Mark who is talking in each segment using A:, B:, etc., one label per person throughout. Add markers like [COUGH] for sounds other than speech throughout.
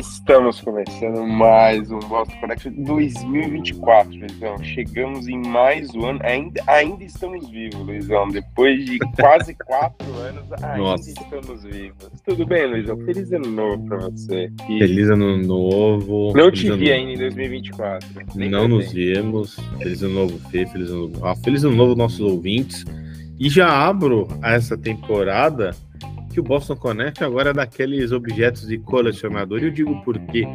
A: Estamos começando mais um Boston Connection 2024, Luizão. Chegamos em mais um ano. Ainda, ainda estamos vivos, Luizão. Depois de quase quatro anos, ainda Nossa. estamos vivos. Tudo bem, Luizão? Feliz ano novo pra você.
B: E... Feliz ano novo.
A: Não
B: feliz
A: te vi ainda em 2024.
B: Nem Não nos vimos. Feliz ano novo, Fê. Feliz ano novo. Ah, feliz ano novo, nossos ouvintes. E já abro essa temporada que o Boston Connect agora é daqueles objetos de colecionador. E eu digo por quê?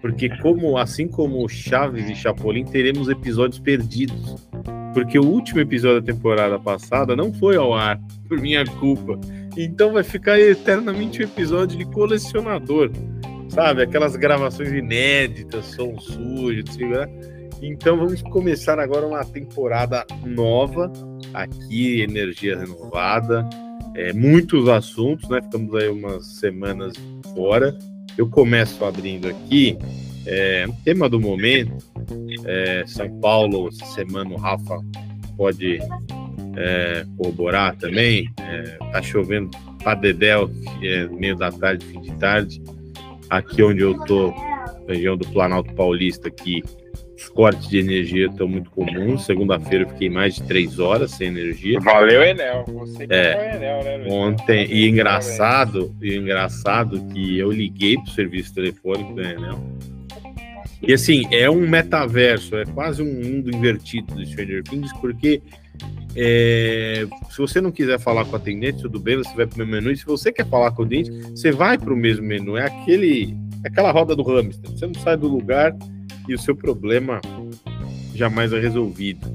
B: Porque como assim como Chaves e Chapolin, teremos episódios perdidos. Porque o último episódio da temporada passada não foi ao ar por minha culpa. Então vai ficar eternamente um episódio de colecionador. Sabe? Aquelas gravações inéditas, som sujo, né? Então vamos começar agora uma temporada nova aqui, energia renovada é, muitos assuntos, né? Ficamos aí umas semanas fora. Eu começo abrindo aqui. É, tema do momento, é, São Paulo, essa semana o Rafa pode é, corroborar também. É, tá chovendo para Dedéu, é, meio da tarde, fim de tarde. Aqui onde eu tô, região do Planalto Paulista, aqui os cortes de energia estão muito comuns. Segunda-feira eu fiquei mais de três horas sem energia.
A: Valeu, Enel. Você
B: que é, Enel, né, Ontem, e engraçado, e engraçado que eu liguei pro serviço telefônico da Enel. E assim, é um metaverso, é quase um mundo invertido do Stranger Things, porque é, se você não quiser falar com o atendente, tudo bem, você vai para o meu menu. E se você quer falar com o atendente, você vai para o mesmo menu. É aquele, aquela roda do hamster. Você não sai do lugar e o seu problema jamais é resolvido.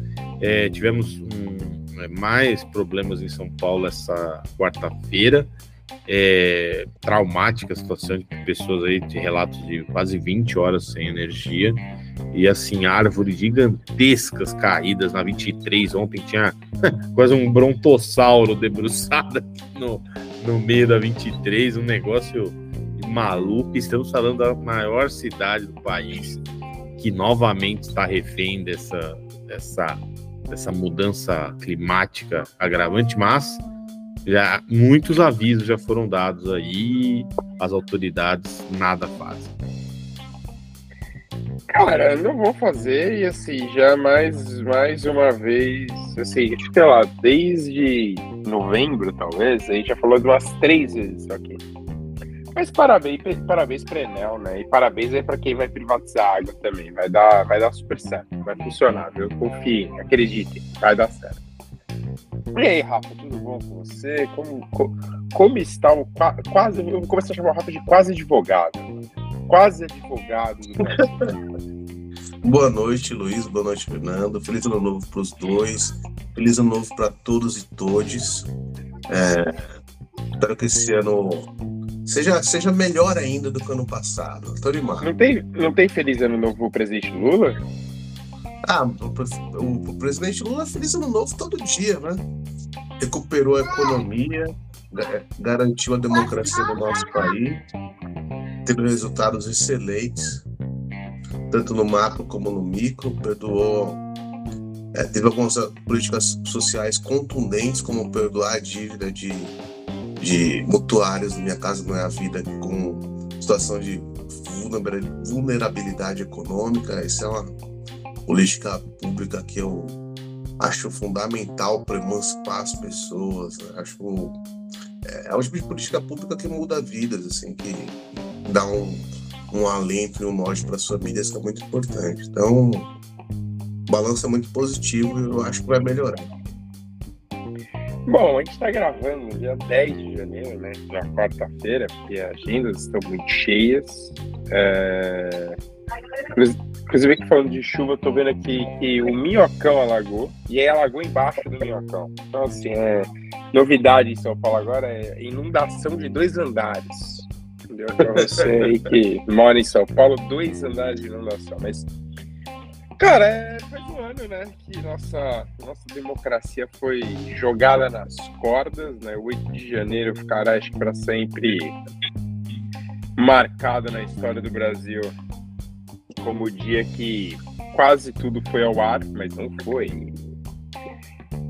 B: É, tivemos um, é, mais problemas em São Paulo essa quarta-feira. É, traumática a situação de pessoas aí, de relatos de quase 20 horas sem energia. E assim, árvores gigantescas caídas na 23. Ontem tinha [LAUGHS] quase um brontossauro debruçado no, no meio da 23, um negócio maluco. Estamos falando da maior cidade do país que novamente está refém dessa, dessa, dessa mudança climática agravante, mas já muitos avisos já foram dados aí, as autoridades nada fazem.
A: Cara, não vou fazer e assim, já mais, mais uma vez, assim, sei lá, desde novembro talvez, a gente já falou de umas três vezes aqui. Mas parabéns, parabéns para Enel, né? E parabéns aí para quem vai privatizar a água também. Vai dar, vai dar super certo, vai funcionar, viu? Confiem, acreditem, vai dar certo. E aí, Rafa, tudo bom com você? Como, como está o quase. Eu começar a chamar o Rafa de quase advogado. Quase advogado [LAUGHS]
C: Boa noite, Luiz. Boa noite, Fernando. Feliz ano novo para os dois. Feliz ano novo para todos e todes. É, espero que esse ano seja, seja melhor ainda do que ano passado. Tô animado.
A: Não tem, não tem feliz ano novo pro presidente Lula?
C: Ah, o, o, presidente Lula feliz ano novo todo dia, né? Recuperou a economia, garantiu a democracia do nosso país, teve resultados excelentes, tanto no macro como no micro, perdoou. É, teve algumas políticas sociais contundentes, como perdoar a dívida de de mutuários Minha Casa Não é a Vida com situação de vulnerabilidade econômica. Essa é uma política pública que eu acho fundamental para emancipar as pessoas. Né? Acho é, é tipo de política pública que muda vidas, assim, que dá um, um alento e um norte para as famílias, que é muito importante. Então, o balanço é muito positivo e eu acho que vai melhorar.
A: Bom, a gente está gravando dia 10 de janeiro, né? Na quarta-feira, porque as agendas estão muito cheias. É... Inclusive, aqui falando de chuva, tô vendo aqui que o Minhocão alagou, e aí alagou embaixo do Minhocão. Então, assim, é... novidade em São Paulo agora é inundação de dois andares. Entendeu? Pra você aí que mora em São Paulo, dois andares de inundação. Mas Cara, é, faz um ano, né, que nossa, nossa democracia foi jogada nas cordas, né? O 8 de janeiro ficará, acho que para sempre marcado na história do Brasil como o dia que quase tudo foi ao ar, mas não foi.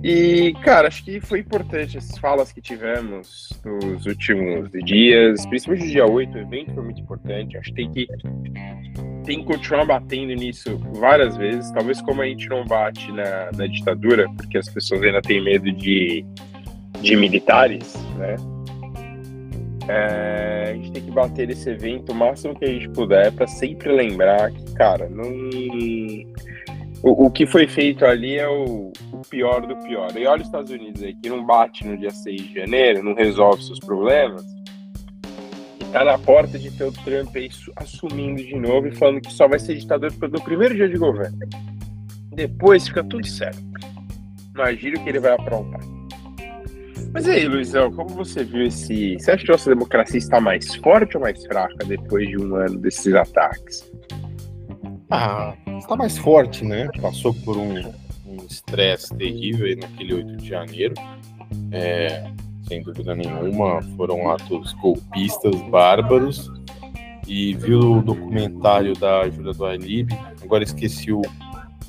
A: E, cara, acho que foi importante essas falas que tivemos nos últimos dias, principalmente no dia 8, o evento foi muito importante. Acho que tem que, tem que continuar batendo nisso várias vezes. Talvez como a gente não bate na, na ditadura, porque as pessoas ainda têm medo de, de militares, né? É, a gente tem que bater nesse evento o máximo que a gente puder para sempre lembrar que, cara, não. O, o, que foi feito ali é o, o, pior do pior. E olha os Estados Unidos aí, que não bate no dia 6 de janeiro, não resolve seus problemas. Tá na porta de ter o Trump aí assumindo de novo e falando que só vai ser ditador no primeiro dia de governo. Depois fica tudo certo. Imagina o que ele vai aprontar. Mas aí, Luizão, como você viu esse. Você acha que nossa democracia está mais forte ou mais fraca depois de um ano desses ataques?
B: Ah, está mais forte, né? Passou por um estresse um terrível naquele 8 de janeiro. É, sem dúvida nenhuma, foram atos golpistas bárbaros. E viu o documentário da Júlia do Alib, agora esqueci o,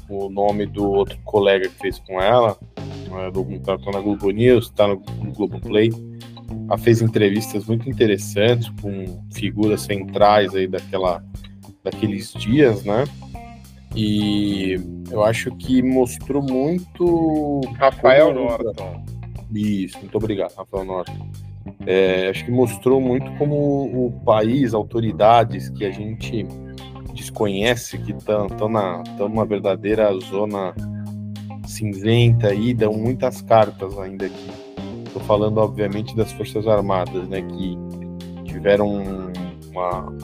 B: o nome do outro colega que fez com ela, é, documentário tá na Globo News, está no, no Globo Play. Ela fez entrevistas muito interessantes com figuras centrais aí daquela, daqueles dias, né? E eu acho que mostrou muito.
A: Rafael Norton.
B: Isso, muito obrigado, Rafael Norton. É, acho que mostrou muito como o país, autoridades que a gente desconhece, que estão na, numa verdadeira zona cinzenta aí, dão muitas cartas ainda aqui. Estou falando, obviamente, das Forças Armadas, né, que tiveram uma,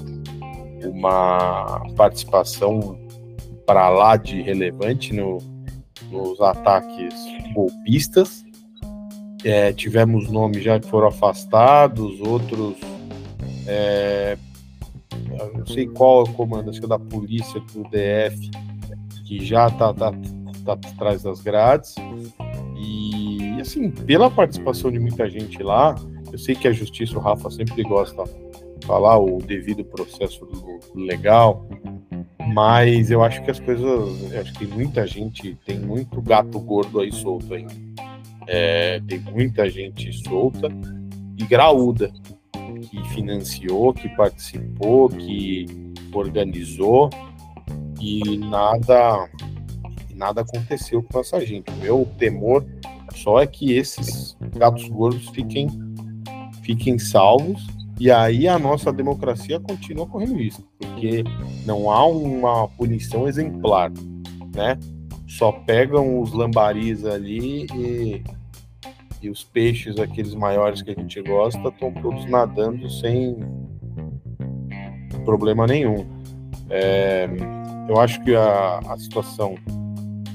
B: uma participação para lá de relevante no, nos ataques golpistas. É, tivemos nomes já que foram afastados, outros. É, não sei qual é o comando, acho que é da polícia do DF, que já está tá, tá atrás das grades. E, assim, pela participação de muita gente lá, eu sei que a justiça, o Rafa sempre gosta de falar o devido processo legal, mas eu acho que as coisas, acho que muita gente, tem muito gato gordo aí solto ainda. É, tem muita gente solta e graúda que financiou, que participou, que organizou e nada nada aconteceu com essa gente. O meu temor só é que esses gatos gordos fiquem fiquem salvos e aí a nossa democracia continua correndo risco, porque não há uma punição exemplar, né? Só pegam os lambaris ali e, e os peixes, aqueles maiores que a gente gosta, estão todos nadando sem problema nenhum. É, eu acho que a, a situação,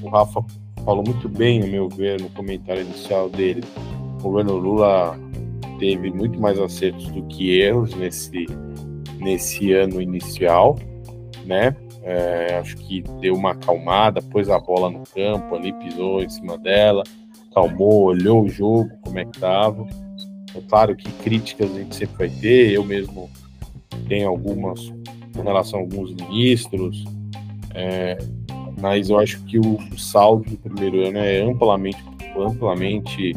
B: o Rafa falou muito bem, a meu ver, no comentário inicial dele. O governo Lula teve muito mais acertos do que erros nesse, nesse ano inicial, né? É, acho que deu uma acalmada, pôs a bola no campo ali, pisou em cima dela, calmou, olhou o jogo, como é que tava. É claro que críticas a gente sempre vai ter, eu mesmo tenho algumas com relação a alguns ministros, é, mas eu acho que o saldo do primeiro ano é amplamente, amplamente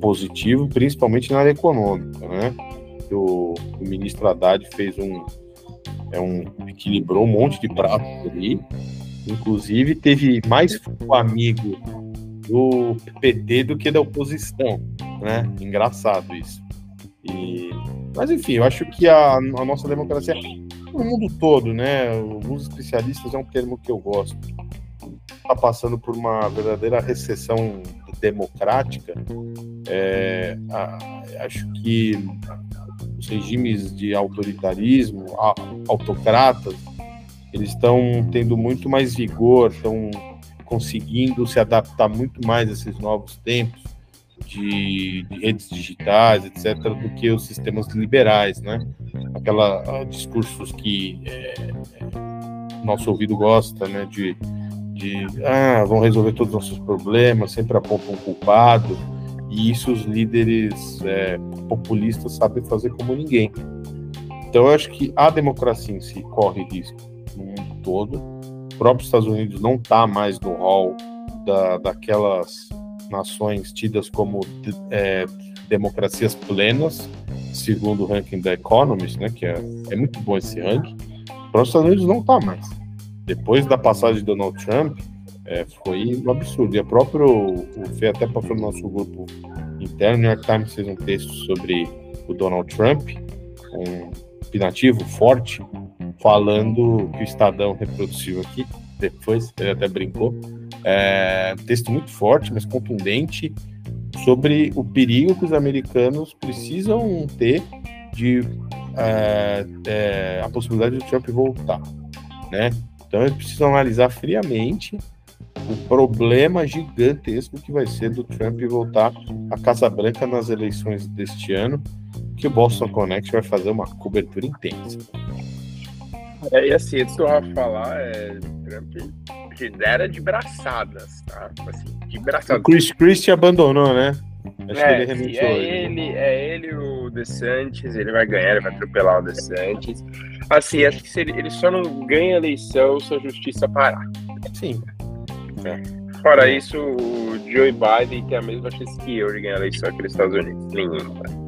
B: positivo, principalmente na área econômica, né? O, o ministro Haddad fez um, é um equilibrou um monte de pratos ali, inclusive teve mais amigo do PT do que da oposição, né? Engraçado isso. E, mas enfim, eu acho que a, a nossa democracia, no mundo todo, né? Alguns especialistas é um termo que eu gosto. Está passando por uma verdadeira recessão democrática, é, acho que regimes de autoritarismo, autocratas, eles estão tendo muito mais vigor, estão conseguindo se adaptar muito mais a esses novos tempos de, de redes digitais, etc., do que os sistemas liberais, né? Aquela discursos que é, nosso ouvido gosta, né? De de ah, vão resolver todos os nossos problemas, sempre apontam um culpado, e isso os líderes é, populistas sabem fazer como ninguém. Então eu acho que a democracia em si corre risco no mundo todo. O próprio Estados Unidos não está mais no hall da, daquelas nações tidas como é, democracias plenas, segundo o ranking da Economist, né, que é, é muito bom esse ranking, para os Estados Unidos não está mais. Depois da passagem de Donald Trump, é, foi um absurdo. E a próprio, o Fê até passou no nosso grupo interno, o New York Times fez um texto sobre o Donald Trump, um opinativo forte, falando que o Estadão reproduziu aqui, depois ele até brincou, é, texto muito forte, mas contundente, sobre o perigo que os americanos precisam ter de é, é, a possibilidade do Trump voltar, né? Então eles precisam analisar friamente o problema gigantesco que vai ser do Trump voltar à Casa Branca nas eleições deste ano, que o Boston Connect vai fazer uma cobertura intensa.
A: É, e assim, antes do Rafa falar, é, Trump era de braçadas, tá? Assim, de braçadas.
B: O Chris Christie abandonou, né?
A: Acho é, que ele é ele, é ele o DeSantis, ele vai ganhar, ele vai atropelar o DeSantis. Assim, acho que ele, ele só não ganha eleição se a justiça parar.
B: Sim.
A: É. Fora isso, o Joe Biden tem a mesma chance que eu de ganhar a eleição aqui nos Estados Unidos. Nenhuma.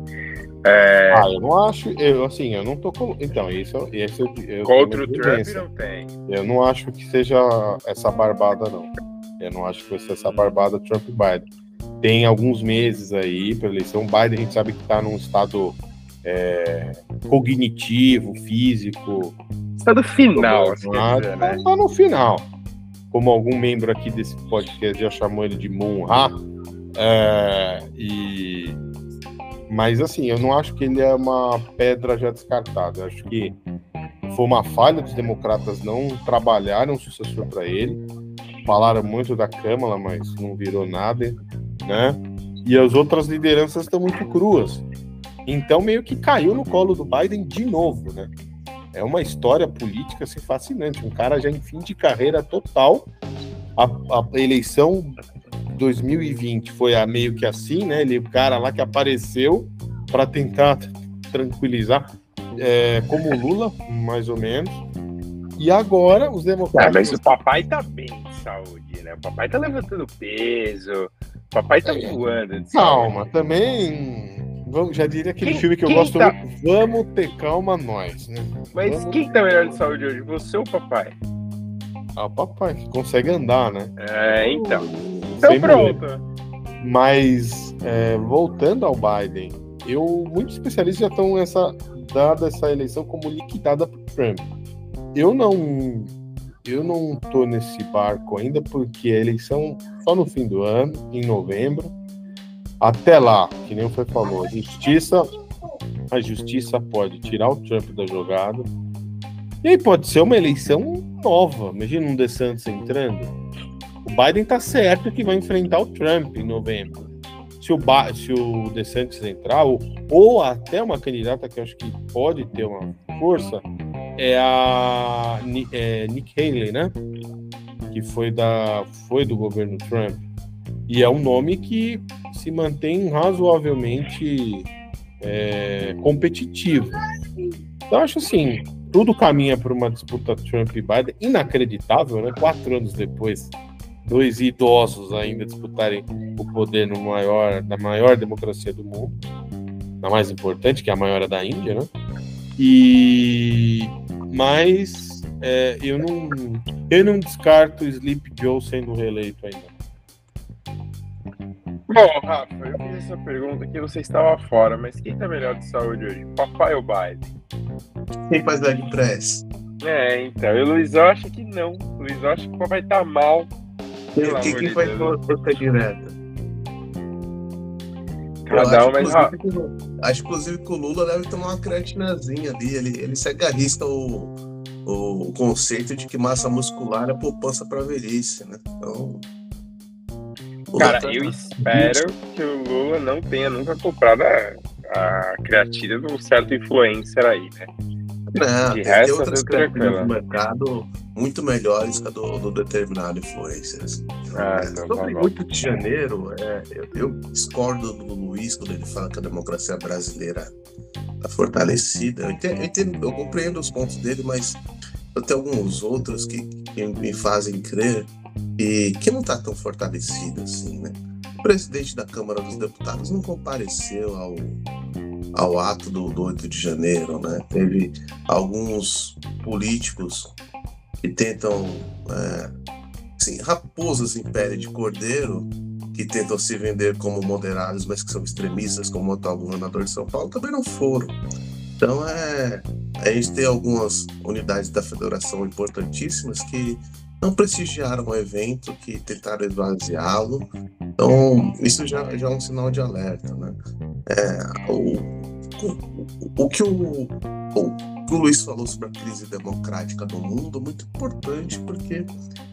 B: É... Ah, eu não acho, eu assim, eu não tô com. Então, isso, isso eu,
A: eu Contra o Trump não tem.
B: Eu não acho que seja essa barbada, não. Eu não acho que vai ser essa barbada Trump Biden. Tem alguns meses aí para eleição. Biden a gente sabe que está num estado é, cognitivo, físico.
A: Estado final, assim, né?
B: Tá no final. Como algum membro aqui desse podcast já chamou ele de Moon Ha. É, e mas assim, eu não acho que ele é uma pedra já descartada. Eu acho que foi uma falha dos democratas não trabalharem um sucessor para ele. Falaram muito da Câmara, mas não virou nada, né? E as outras lideranças estão muito cruas. Então meio que caiu no colo do Biden de novo, né? É uma história política assim, fascinante. Um cara já em fim de carreira total. A, a eleição 2020 foi a meio que assim, né? Ele, o cara lá que apareceu para tentar tranquilizar, é, como Lula, mais ou menos. E agora os democratas.
A: Ah, mas o papai tá bem de saúde, né? O papai tá levantando peso, o papai tá é, voando.
B: Calma, também. Vamos, já diria aquele quem, filme que eu gosto tá... muito. Vamos ter calma nós, né?
A: Mas
B: Vamos...
A: quem tá melhor de saúde hoje? Você ou o papai?
B: Ah, o papai, que consegue andar, né?
A: É, então. Então pronto.
B: Mas, é, voltando ao Biden, eu, muitos especialistas já estão essa, dada essa eleição como liquidada por Trump. Eu não, eu não tô nesse barco ainda porque a eleição só no fim do ano, em novembro. Até lá, que nem foi falou, a justiça, a justiça pode tirar o Trump da jogada. E aí pode ser uma eleição nova. Imagina um DeSantis entrando. O Biden tá certo que vai enfrentar o Trump em novembro. Se o, ba se o DeSantis entrar, ou, ou até uma candidata que eu acho que pode ter uma força, é a é, Nick Haley, né? Que foi, da, foi do governo Trump. E é um nome que se mantém razoavelmente é, competitivo. Então, acho assim, tudo caminha para uma disputa Trump e Biden inacreditável, né? Quatro anos depois, dois idosos ainda disputarem o poder no maior, na maior democracia do mundo, na mais importante, que é a maior da Índia, né? E mas é, eu não eu não descarto Sleep Joe sendo reeleito ainda.
A: Bom, Rafa, eu fiz essa pergunta que você estava fora, mas quem tá melhor de saúde hoje, papai ou Biden?
C: Quem faz leg press?
A: É, então, e o Luiz acha que não. O Luiz acha que o papai tá mal.
C: Quem, quem faz força direta?
A: Cada um mais
C: Acho, inclusive, que o Lula deve tomar uma creatinazinha ali. Ele, ele se agarrista o, o conceito de que massa muscular é poupança para velhice, né? Então.
A: Cara, eu espero que o Lula não tenha nunca comprado a, a creatina de um certo influencer aí, né?
C: Não, de tem, outras creatinas no mercado muito melhores que a do, do determinado influencer. Ah, é, então sobre tá 8 de janeiro, é, eu, eu, discordo do Luiz quando ele fala que a democracia brasileira está fortalecida. Eu, entendo, eu, entendo, eu compreendo os pontos dele, mas eu tenho alguns outros que, que me fazem crer e que não está tão fortalecido assim, né? O presidente da Câmara dos Deputados não compareceu ao, ao ato do, do 8 de janeiro, né? Teve alguns políticos que tentam, é, assim, raposas em pele de cordeiro, que tentam se vender como moderados, mas que são extremistas, como o atual governador de São Paulo, também não foram. Então, é, a gente tem algumas unidades da federação importantíssimas que não prestigiaram o evento, que tentaram esvaziá-lo. Então, isso já, já é um sinal de alerta. Né? É, o, o, o, que o, o o Luiz falou sobre a crise democrática do mundo é muito importante, porque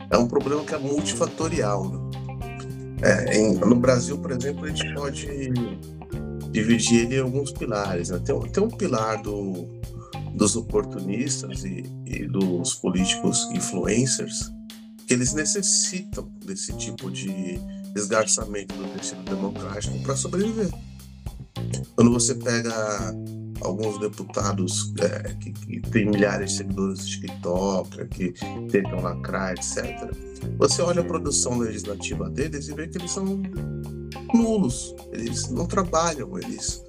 C: é um problema que é multifatorial. Né? É, em, no Brasil, por exemplo, a gente pode dividir ele em alguns pilares. Né? Tem, tem um pilar do, dos oportunistas e, e dos políticos influencers que eles necessitam desse tipo de esgarçamento do tecido democrático para sobreviver. Quando você pega alguns deputados é, que, que têm milhares de seguidores no TikTok, que tentam lacrar, etc., você olha a produção legislativa deles e vê que eles são nulos, eles não trabalham, eles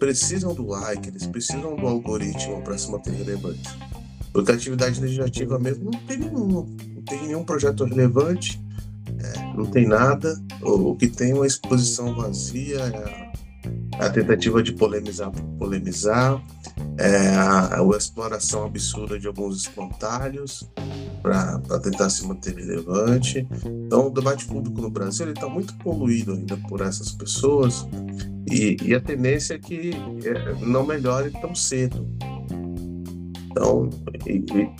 C: precisam do like, eles precisam do algoritmo para se manter relevante. Porque a atividade legislativa mesmo não tem nenhum, não tem nenhum projeto relevante, é, não tem nada. O, o, que tem é uma exposição vazia, é a, a tentativa de polemizar por polemizar, é a, a, exploração absurda de alguns espantalhos para tentar se manter relevante. Então, o debate público no Brasil está muito poluído ainda por essas pessoas e, e a tendência é que é, não melhore tão cedo. Então,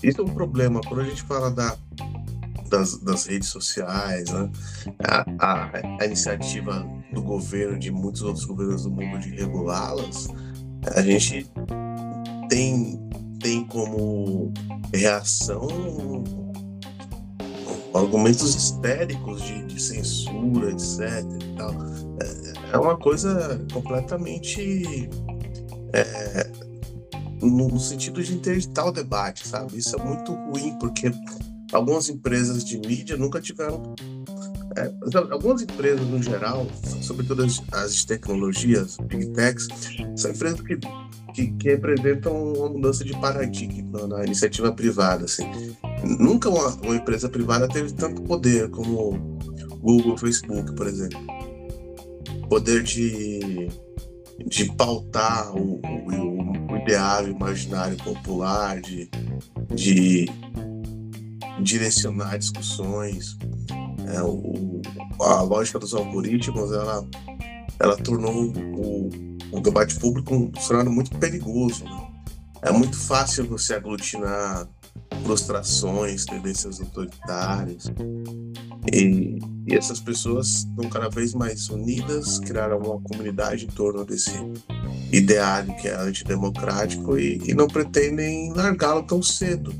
C: isso é um problema. Quando a gente fala da, das, das redes sociais, né? a, a, a, iniciativa do governo, de muitos outros governos do mundo de regulá-las, a gente tem, tem como reação argumentos histéricos de, de censura, etc. É, é uma coisa completamente. É, no sentido de interditar o debate, sabe? Isso é muito ruim, porque algumas empresas de mídia nunca tiveram. É, algumas empresas, no geral, sobretudo as, as tecnologias, big techs, são empresas que, que, que, representam uma mudança de paradigma na iniciativa privada. Assim. Nunca uma, uma empresa privada teve tanto poder como Google, Facebook, por exemplo. Poder de, de pautar o, o, o ideário imaginário popular, de, de direcionar discussões. É, o, a lógica dos algoritmos ela, ela tornou o, o debate público um cenário muito perigoso. Né? É muito fácil você aglutinar frustrações, tendências autoritárias. E, e, essas pessoas estão cada vez mais unidas, criaram uma comunidade em torno desse ideário que é antidemocrático e, e não pretendem largá-lo tão cedo.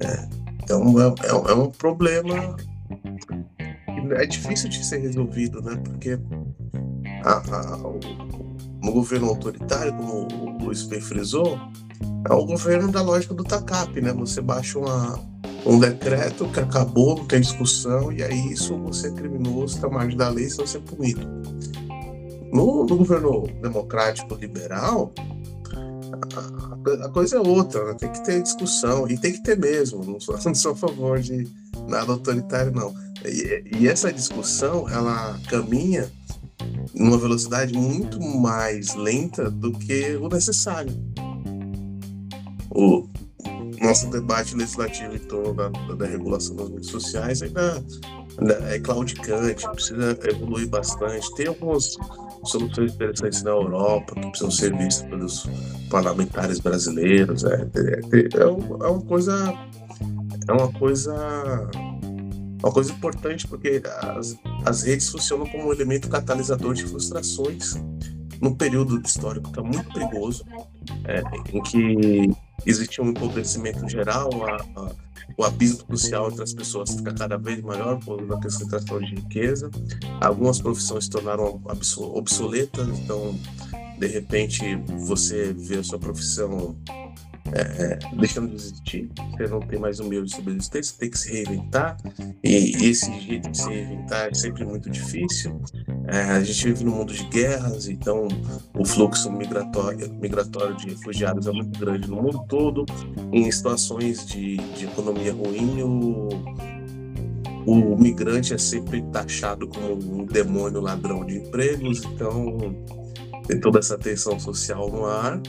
C: É. Então é, é, é um problema é difícil de ser resolvido, né? Porque a, a, o, no governo autoritário, como o Luiz bem frisou, é o governo da lógica do TACAP, né? Você baixa uma, um decreto que acabou, não tem discussão, e aí isso você é criminoso, está mais da lei, você ser punido. No, no governo democrático liberal, a, coisa é outra, né? tem que ter discussão, e tem que ter mesmo, não sou, [LAUGHS] não sou a favor de nada autoritário, não. E, essa discussão, ela caminha numa velocidade muito mais lenta do que o necessário. O nosso debate legislativo em torno da, da regulação das redes sociais ainda é claudicante, precisa evoluir bastante. Tem algumas soluções interessantes na Europa que precisam ser vistas pelos parlamentares brasileiros. É, é, é, é uma coisa. É uma coisa. Uma coisa importante, porque as, as redes funcionam como um elemento catalisador de frustrações num período histórico que é muito perigoso, é, em que existia um empobrecimento geral, a, a o abismo social entre as pessoas fica cada vez maior por uma concentração de riqueza. Algumas profissões se tornaram obsoletas, então, de repente, você vê a sua profissão é, deixando de existir, você não tem mais um meio de sobrevivência, tem que se reinventar, e esse jeito de se reinventar é sempre muito difícil. É, a gente vive num mundo de guerras, então o fluxo migratório, migratório de refugiados é muito grande no mundo todo. Em situações de, de economia ruim, o, o migrante é sempre taxado como um demônio ladrão de empregos, então tem toda essa tensão social no ar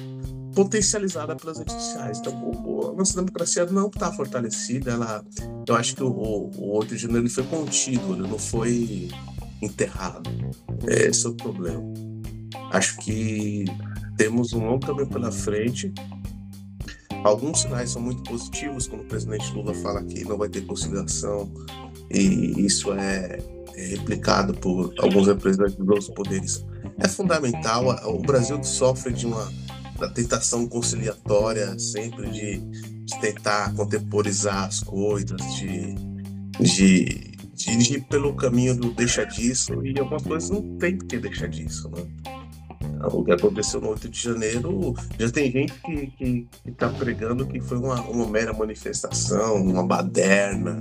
C: potencializada pelas redes sociais. Então, o, a nossa democracia não está fortalecida. Ela, eu acho que o, o 8 de janeiro foi contido, ele não foi enterrado. Esse é o problema. Acho que temos um longo caminho pela frente. Alguns sinais são muito positivos, como o presidente Lula fala que não vai ter conciliação, e isso é, é replicado por alguns representantes dos poderes. É fundamental. O Brasil sofre de uma da tentação conciliatória, sempre de, de tentar contemporizar as coisas, de, de, de, ir pelo caminho do deixa disso, e algumas coisas não tem que deixar disso, né? Então, o que aconteceu no 8 de janeiro, já tem gente que está pregando que foi uma, uma mera manifestação, uma baderna,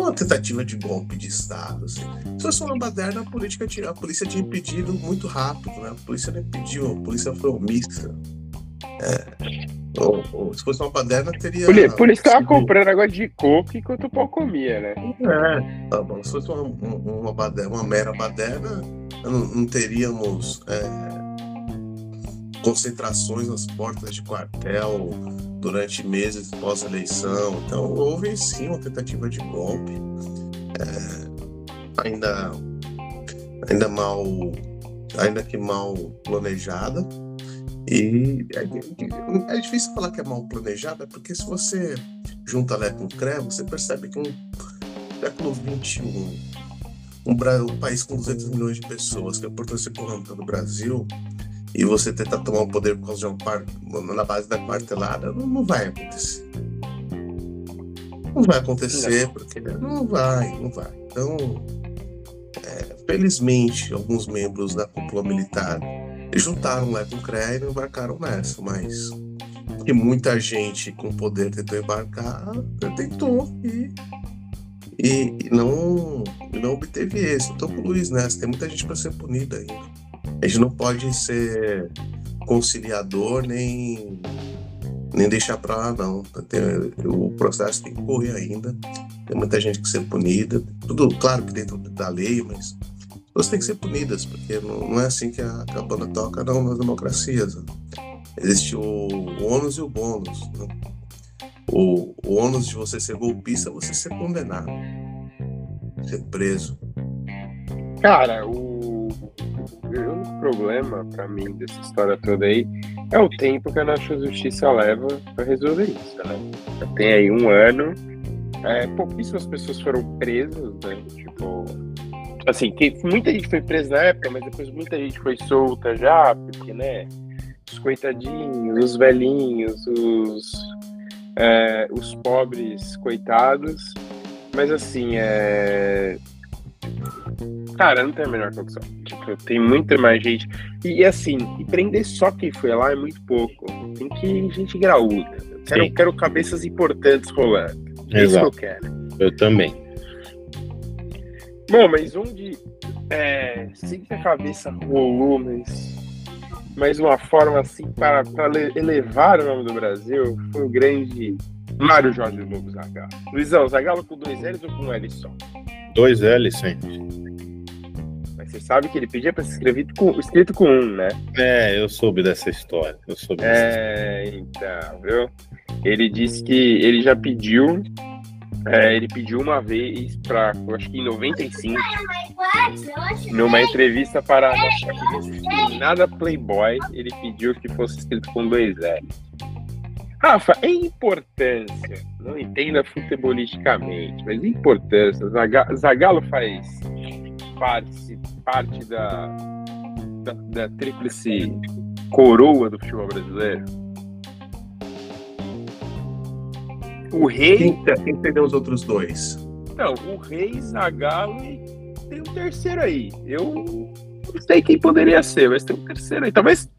C: uma tentativa de golpe de Estado. Assim. Se fosse uma baderna, a, política tinha, a polícia tinha impedido muito rápido, né? A polícia não impediu, a polícia foi omissa. É. Ou, ou, se fosse uma baderna, teria.
A: Por, por isso estava comprando água de coco enquanto o pau comia, né?
C: É, tá bom. Se fosse uma, uma, baderna, uma mera baderna, não, não teríamos é, concentrações nas portas de quartel durante meses pós-eleição. Então, houve sim uma tentativa de golpe, é, ainda, ainda mal, ainda que mal planejada. E é, é, difícil falar que é mal planejada, porque se você junta Lé com CRE, você percebe que um século XXI, um, um país com 200 milhões de pessoas, que é a importância econômica do Brasil, e você tentar tomar o poder por causa de um par... na base da quartelada, não, não vai acontecer. Não vai acontecer, porque não vai, não vai. Então, é, felizmente, alguns membros da cúpula militar juntaram lá com o CREA e embarcaram nessa, mas que muita gente com poder tentou embarcar, tentou e, e, e não, não obteve êxito. Estou com o Luiz nessa, tem muita gente para ser punida ainda. A gente não pode ser conciliador nem, nem deixar para lá, não. O processo tem que correr ainda. Tem muita gente que ser punida. Tudo, claro que dentro da lei, mas pessoas têm que ser punidas, porque não, não é assim que a, que a banda toca, não, nas democracias. Existe o, o ônus e o bônus. Né? O, o ônus de você ser golpista é você ser condenado, ser preso.
A: Cara, o o único problema para mim dessa história toda aí é o tempo que a nossa justiça leva para resolver isso, né? Já tem aí um ano, é, pouquíssimas pessoas foram presas, né? Tipo, assim, que muita gente foi presa na época, mas depois muita gente foi solta já, porque, né? Os coitadinhos, os velhinhos, os, é, os pobres coitados. Mas assim, é, Cara, não tem a menor condição. Tipo, tem muita mais gente. E assim, e prender só quem foi lá é muito pouco. Tem que ir gente graúda. Eu quero, quero cabeças importantes rolando. É isso que eu quero.
B: Eu também.
A: Bom, mas onde. É, sei que a cabeça rolou, mas. Mas uma forma assim para, para elevar o nome do Brasil foi o grande Mário Jorge Lobo Zagalo. Luizão, Zagalo com dois L's ou com um L só?
B: Dois L's sempre.
A: Você sabe que ele pedia para ser escrito com, escrito com um, né?
B: É, eu soube dessa história. Eu soube
A: é, então, viu? Ele disse que ele já pediu. É, ele pediu uma vez para, acho que em 95, numa entrevista para nossa nada Playboy, ele pediu que fosse escrito com dois L's. Rafa, em importância, não entenda futebolisticamente, mas em importância, Zagallo faz parte, parte da, da, da tríplice coroa do futebol brasileiro?
C: O rei. Quem, quem perdeu os outros dois?
A: Não, o rei, Zagallo e tem um terceiro aí. Eu não sei quem poderia ser, mas tem um terceiro aí. Talvez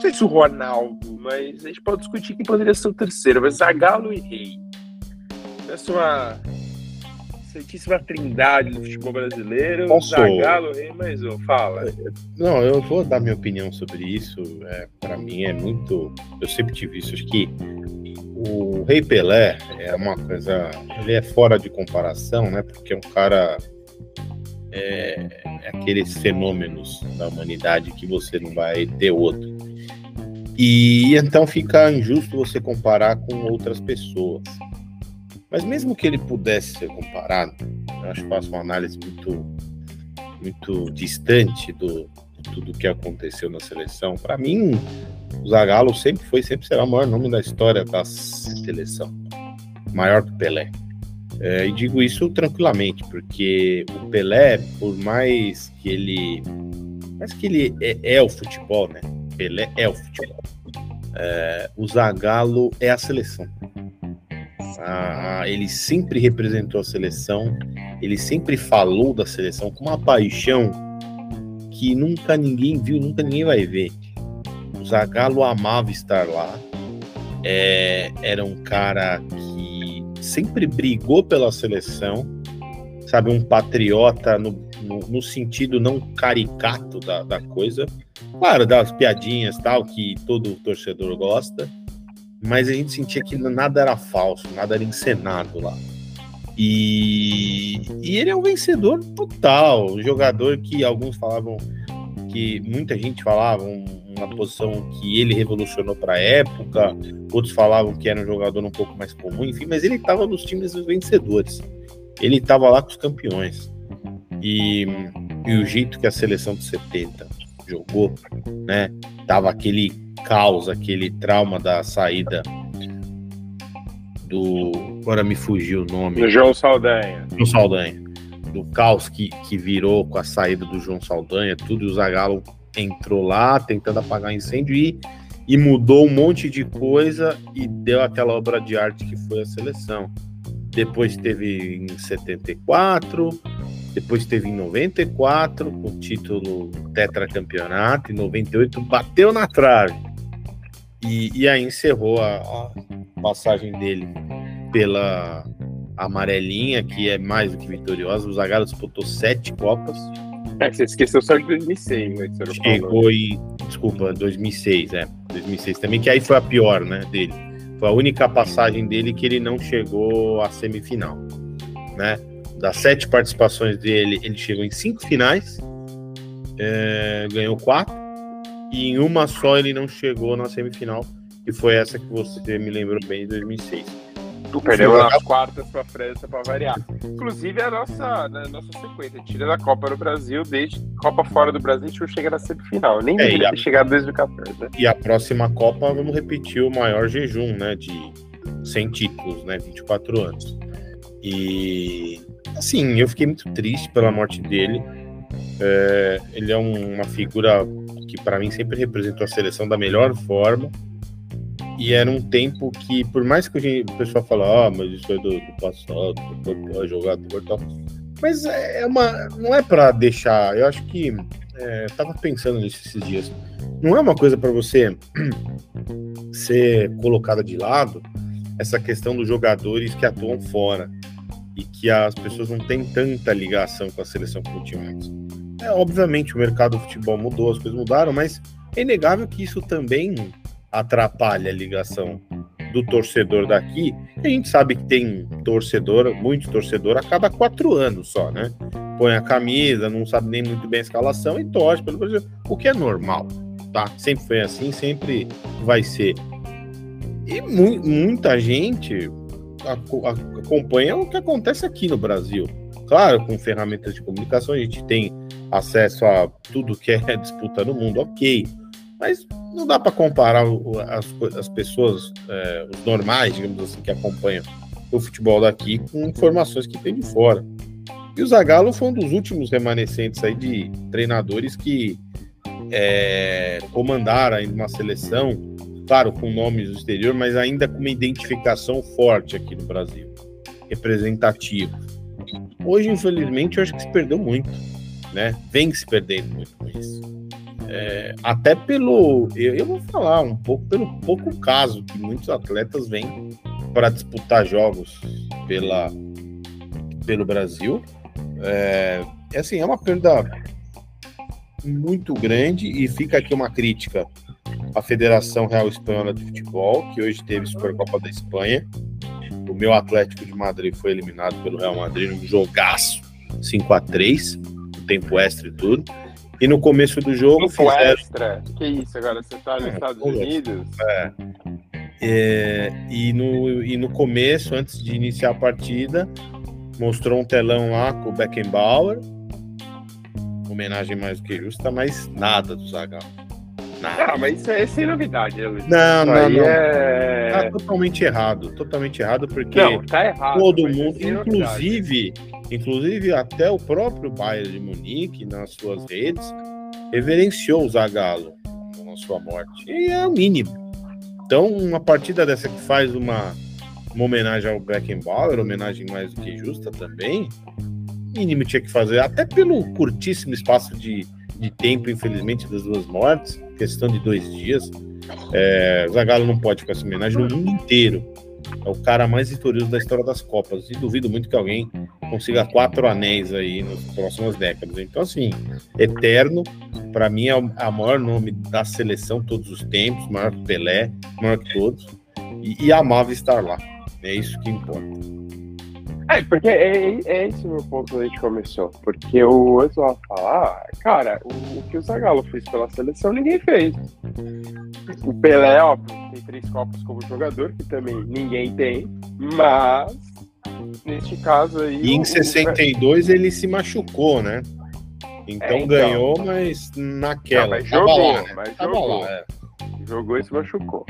A: Não sei se o Ronaldo, mas a gente pode discutir quem poderia ser o terceiro, mas Zagallo e Rei. Essa é uma Santíssima Trindade do futebol brasileiro.
B: Posso...
A: Zagallo, Rei, mais um. Fala.
B: Não, eu vou dar minha opinião sobre isso. É, para mim é muito. Eu sempre tive isso. Acho que o Rei Pelé é uma coisa. Ele é fora de comparação, né? Porque é um cara. É, é aqueles fenômenos da humanidade que você não vai ter outro. E então fica injusto você comparar com outras pessoas. Mas mesmo que ele pudesse ser comparado, eu acho que faço uma análise muito, muito distante do, de tudo que aconteceu na seleção. Para mim, o Zagallo sempre foi, sempre será o maior nome da história da seleção, maior que Pelé. É, e digo isso tranquilamente, porque o Pelé, por mais que ele, mais que ele é, é o futebol, né? Pelé é o futebol. É, o Zagallo é a seleção. Ah, ele sempre representou a seleção, ele sempre falou da seleção com uma paixão que nunca ninguém viu, nunca ninguém vai ver. O Zagallo amava estar lá, é, era um cara que sempre brigou pela seleção, sabe, um patriota no, no, no sentido não caricato da, da coisa, claro, das piadinhas tal que todo torcedor gosta, mas a gente sentia que nada era falso, nada era encenado lá. E, e ele é um vencedor total, um jogador que alguns falavam que muita gente falava uma posição que ele revolucionou para a época, outros falavam que era um jogador um pouco mais comum, enfim, mas ele estava nos times vencedores. Ele estava lá com os campeões. E, e o jeito que a seleção de 70 jogou, né? Tava aquele caos, aquele trauma da saída do. Agora me fugiu o nome.
A: Do João Saldanha.
B: João Saldanha. Do caos que, que virou com a saída do João Saldanha, tudo, e o Zagallo entrou lá tentando apagar incêndio e, e mudou um monte de coisa e deu aquela obra de arte que foi a seleção. Depois teve em 74, depois teve em 94 o título tetracampeonato, em 98 bateu na trave. E, e aí encerrou a, a passagem dele pela amarelinha, que é mais do que vitoriosa. O Zagallo disputou sete Copas.
A: É, você esqueceu só de 2006, né?
B: Chegou e. Desculpa, 2006, é. 2006 também, que aí foi a pior, né, dele. Foi a única passagem dele que ele não chegou à semifinal, né? Das sete participações dele, ele chegou em cinco finais, é, ganhou quatro, e em uma só ele não chegou na semifinal, que foi essa que você me lembrou bem de 2006.
A: Tu perdeu nas quartas para a França para variar. Inclusive a nossa, a nossa sequência, tira da Copa no Brasil, desde Copa fora do Brasil, a gente chega na semifinal. Nem é, deveria a... ter chegado em 2014. Né?
B: E a próxima Copa, vamos repetir o maior jejum, né? De 100 títulos, né? 24 anos. E assim, eu fiquei muito triste pela morte dele. É, ele é um, uma figura que para mim sempre representou a seleção da melhor forma. E era um tempo que, por mais que o pessoal fale, ah, mas isso é do, do passado, do jogador e tal. Mas é, é uma. Não é para deixar. Eu acho que. É, tava pensando nisso esses dias. Não é uma coisa para você [CLEARS THROAT] ser colocada de lado essa questão dos jogadores que atuam fora e que as pessoas não têm tanta ligação com a seleção tinham antes. É, obviamente o mercado do futebol mudou, as coisas mudaram, mas é inegável que isso também atrapalha a ligação do torcedor daqui. A gente sabe que tem torcedor, muito torcedor a cada quatro anos só, né? Põe a camisa, não sabe nem muito bem a escalação e torce pelo Brasil, o que é normal, tá? Sempre foi assim, sempre vai ser. E mu muita gente acompanha o que acontece aqui no Brasil. Claro, com ferramentas de comunicação a gente tem acesso a tudo que é [LAUGHS] disputa no mundo, ok. Mas não dá para comparar as, as pessoas, é, os normais, digamos assim, que acompanham o futebol daqui com informações que tem de fora. E o Zagallo foi um dos últimos remanescentes aí de treinadores que é, comandaram ainda uma seleção, claro, com nomes do exterior, mas ainda com uma identificação forte aqui no Brasil, representativa. Hoje, infelizmente, eu acho que se perdeu muito, né? Vem se perdendo muito com isso. É, até pelo. Eu, eu, vou falar um pouco pelo pouco caso que muitos atletas vêm para disputar jogos pela, pelo Brasil. É, é assim, é uma perda muito grande e fica aqui uma crítica à Federação Real Espanhola de Futebol, que hoje teve Supercopa da Espanha. O meu Atlético de Madrid foi eliminado pelo Real Madrid num jogaço 5 a 3 tempo extra e tudo. E no começo do jogo.
A: Tempo fizeram... extra? Que isso agora? Você tá nos é, Estados Unidos?
B: É. é. e, no, e no começo, antes de iniciar a partida, mostrou um telão lá com o Beckenbauer. Homenagem mais do que justa, mas nada do Zagal.
A: Nada. Ah, mas isso é sem novidade, né, Luiz?
B: Não, não, não. É... Tá totalmente errado. Totalmente errado, porque
A: não, tá errado,
B: todo mundo, é inclusive, inclusive até o próprio Bayern de Munique, nas suas redes, reverenciou o Zagallo na sua morte. E é o mínimo. Então, uma partida dessa que faz uma uma homenagem ao Beckenbauer, homenagem mais do que justa também. Mínimo tinha que fazer, até pelo curtíssimo espaço de, de tempo, infelizmente, das duas mortes, questão de dois dias. É, Zagallo não pode ficar essa homenagem no mundo inteiro. É o cara mais vitorioso da história das Copas. E duvido muito que alguém consiga quatro anéis aí nas próximas décadas. Então, assim, eterno, para mim é o maior nome da seleção todos os tempos, maior que Pelé, maior que todos. E, e amava estar lá. É isso que importa.
A: É, porque é, é esse o meu ponto que a gente começou. Porque o antes eu falar, cara, o, o, que o Zagallo fez pela seleção, ninguém fez. O Pelé, óbvio, tem três copas como jogador, que também ninguém tem, mas neste caso aí.
B: E em 62 o... ele se machucou, né? Então, é, então ganhou, mas naquela. Não,
A: mas jogou, lá, né? mas jogou. Lá, é. Jogou e se machucou.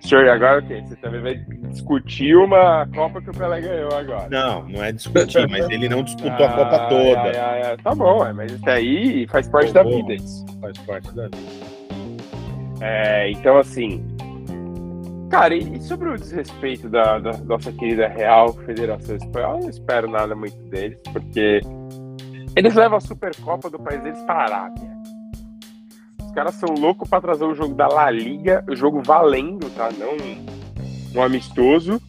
A: Senhor, agora o quê? Você também vai discutir uma Copa que o Pelé ganhou agora.
B: Não, não é discutir, mas ele não disputou ah, a Copa toda.
A: É, é, tá bom, é, mas isso aí faz parte tá da vida. Isso.
B: Faz parte da vida.
A: É, então, assim. Cara, e sobre o desrespeito da, da nossa querida Real Federação Espanhola, eu não espero nada muito deles, porque eles levam a Supercopa do país deles para a Arábia. Os caras são loucos para trazer o jogo da La Liga, o jogo valendo, tá? Não um amistoso,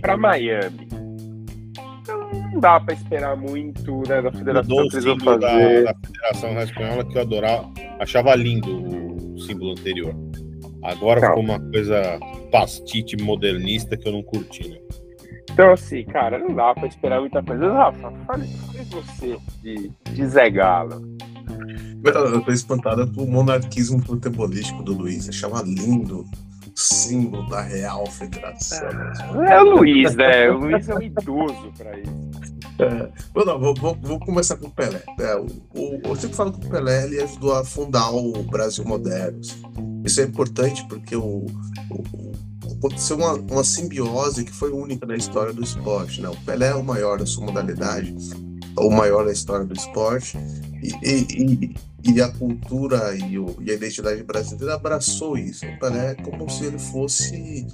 A: para Miami. Então não dá para esperar muito né, da federação
B: Mudou vão fazer. Da, da Federação Espanhola que eu adorava, achava lindo o símbolo anterior. Agora ficou uma coisa pastite modernista que eu não curti, né?
A: Então, assim, cara, não dá pra esperar muita coisa. Rafa, fale, fale você de, de Zé Galo.
C: Eu tô espantada com o monarquismo futebolístico do Luiz. Achava lindo símbolo da Real Federação.
A: É o Luiz, né? O Luiz é um idoso para isso.
C: É, não, vou, vou, vou, começar com o Pelé. É, o, o, eu sempre falo que o Pelé ele ajudou a fundar o Brasil moderno. Isso é importante porque o, o aconteceu uma, uma simbiose que foi única na história do esporte. Né? O Pelé é o maior da sua modalidade, o maior da história do esporte, e, e, e a cultura e, o, e, a identidade brasileira abraçou isso. O Pelé é como se ele fosse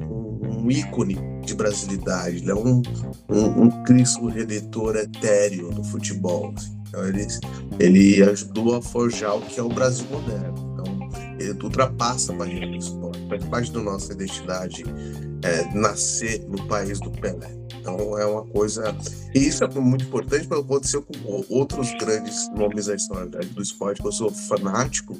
C: um, um ícone de brasilidade, né? um, um, um Cristo redentor etéreo do futebol. Assim. Então ele, ele ajudou a forjar o que é o Brasil moderno. Então ele ultrapassa a barreira do esporte, faz parte da nossa identidade é, nascer no país do Pelé. Então é uma coisa. E isso é muito importante para acontecer com outros grandes nomes da história do esporte, que eu sou fanático,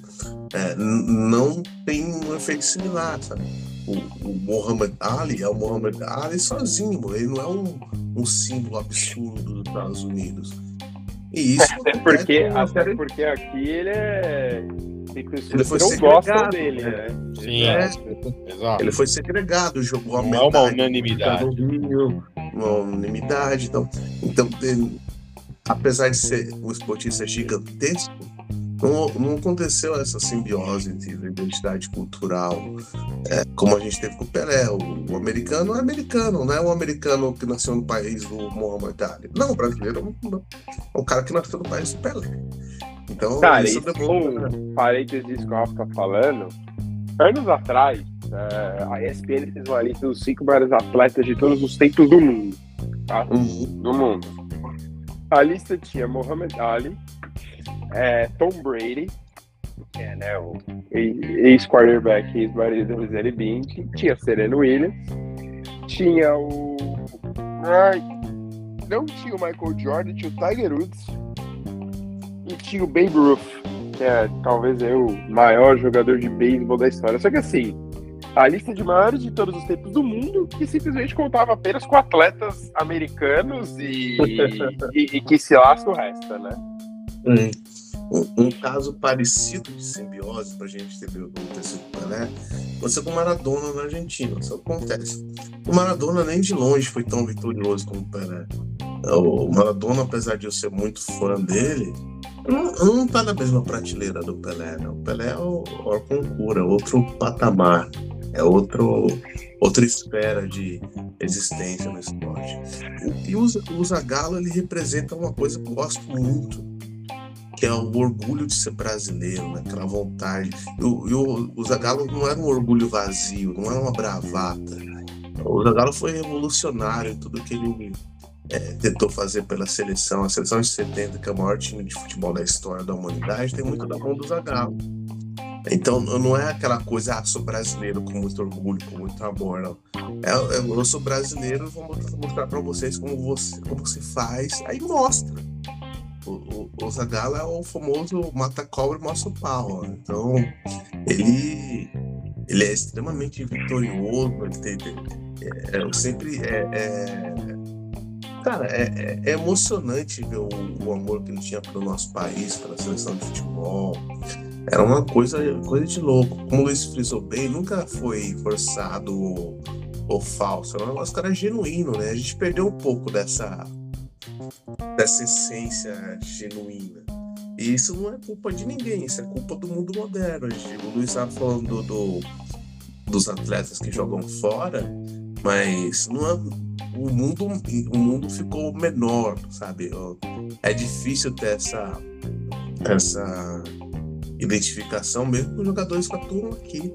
C: é, não tem um efeito similar, sabe? O, o Muhammad Ali é o Muhammad Ali sozinho, ele não é um, um símbolo absurdo dos Estados Unidos.
A: E isso até porque, até porque aqui ele é ele foi não gostam dele, né?
B: Sim, é.
C: exato. Ele foi segregado, jogou
B: a Não é uma unanimidade.
C: Uma unanimidade. Então, então ele, apesar de ser um esportista gigantesco, não, aconteceu essa simbiose entre identidade cultural, é, como a gente teve com o Pelé. O, o, americano é americano, não é o americano que nasceu no país do Muhammad Ali. Não, o brasileiro é o cara que nasceu no país do Pelé. Então,
A: Cara, isso, isso um parênteses que o Rafa tá falando. Anos atrás, é, a ESPN fez uma lista dos cinco maiores atletas de todos os tempos do mundo. Tá? Uhum. Do mundo. A lista tinha Muhammad Ali, é, Tom Brady, é, né, o ex-quarterback, ex-marido da Gisele Bündchen, tinha Serena Williams, tinha o... Ai, não tinha o Michael Jordan, tinha o Tiger Woods e tinha o Babe Ruth, que é talvez é o maior jogador de beisebol da história. Só que assim, a lista de maiores de todos os tempos do mundo, que simplesmente contava apenas com atletas americanos e, [LAUGHS] e, e que se lasca o resto, né?
C: Hum. Um, um, caso parecido de simbiose para a gente ter o acontecido com o Pelé, você com o Maradona na Argentina. Isso acontece. O Maradona nem de longe foi tão vitorioso como o Pelé. O Maradona, apesar de eu ser muito fã dele, não, não tá na mesma prateleira do Pelé. Né? O Pelé é o Orconcura, outro patamar é outro, outra esfera de existência no esporte. E o, o Zagallo ele representa uma coisa que eu gosto muito, que é o orgulho de ser brasileiro, né? aquela vontade. E o, e o, Zagallo não era um orgulho vazio, não era uma bravata. O Zagallo foi revolucionário em tudo que ele é, tentou fazer pela seleção. A seleção de 70, que é o maior time de futebol da história da humanidade, tem muito da mão do Zagallo. Então não é aquela coisa, ah, sou brasileiro com muito orgulho, com muito amor, não. É, é eu sou brasileiro, vou mostrar para vocês como você, como se faz, aí mostra. O, o, o Zagalo é o famoso mata cobra mostra o pau. Né? Então ele ele é extremamente vitorioso, ele tem, é, é, sempre é, é cara, é, é, é, emocionante ver o, o, amor que ele tinha pelo nosso país, pela seleção de futebol. Era uma coisa, coisa de louco. Como o Luiz frisou bem, nunca foi forçado ou, ou falso. Era um negócio que era genuíno, né? A gente perdeu um pouco dessa, dessa essência genuína. E isso não é culpa de ninguém, isso é culpa do mundo moderno. O Luiz estava falando do, do, dos atletas que jogam fora, mas não é, o, mundo, o mundo ficou menor, sabe? É difícil ter essa, essa identificação mesmo com os jogadores que atuam aqui.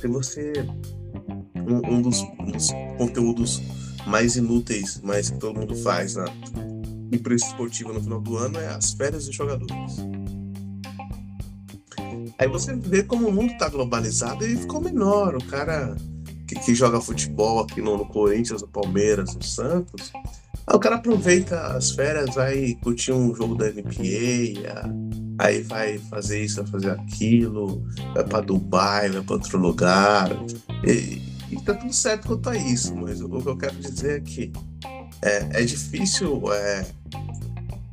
C: Se você. Um, um, dos, um, dos, conteúdos mais inúteis, mas que todo mundo faz na imprensa esportiva no final do ano é as férias dos jogadores. Aí você vê como o mundo está globalizado e ficou menor. O cara que, que joga futebol aqui no, no Corinthians, no Palmeiras, no Santos, Aí o cara aproveita as férias, vai curtir um jogo da NBA, aí vai fazer isso, vai fazer aquilo, vai para Dubai, vai para outro lugar. E, e tá tudo certo quanto a isso, mas o, que eu quero dizer é que é, é difícil é,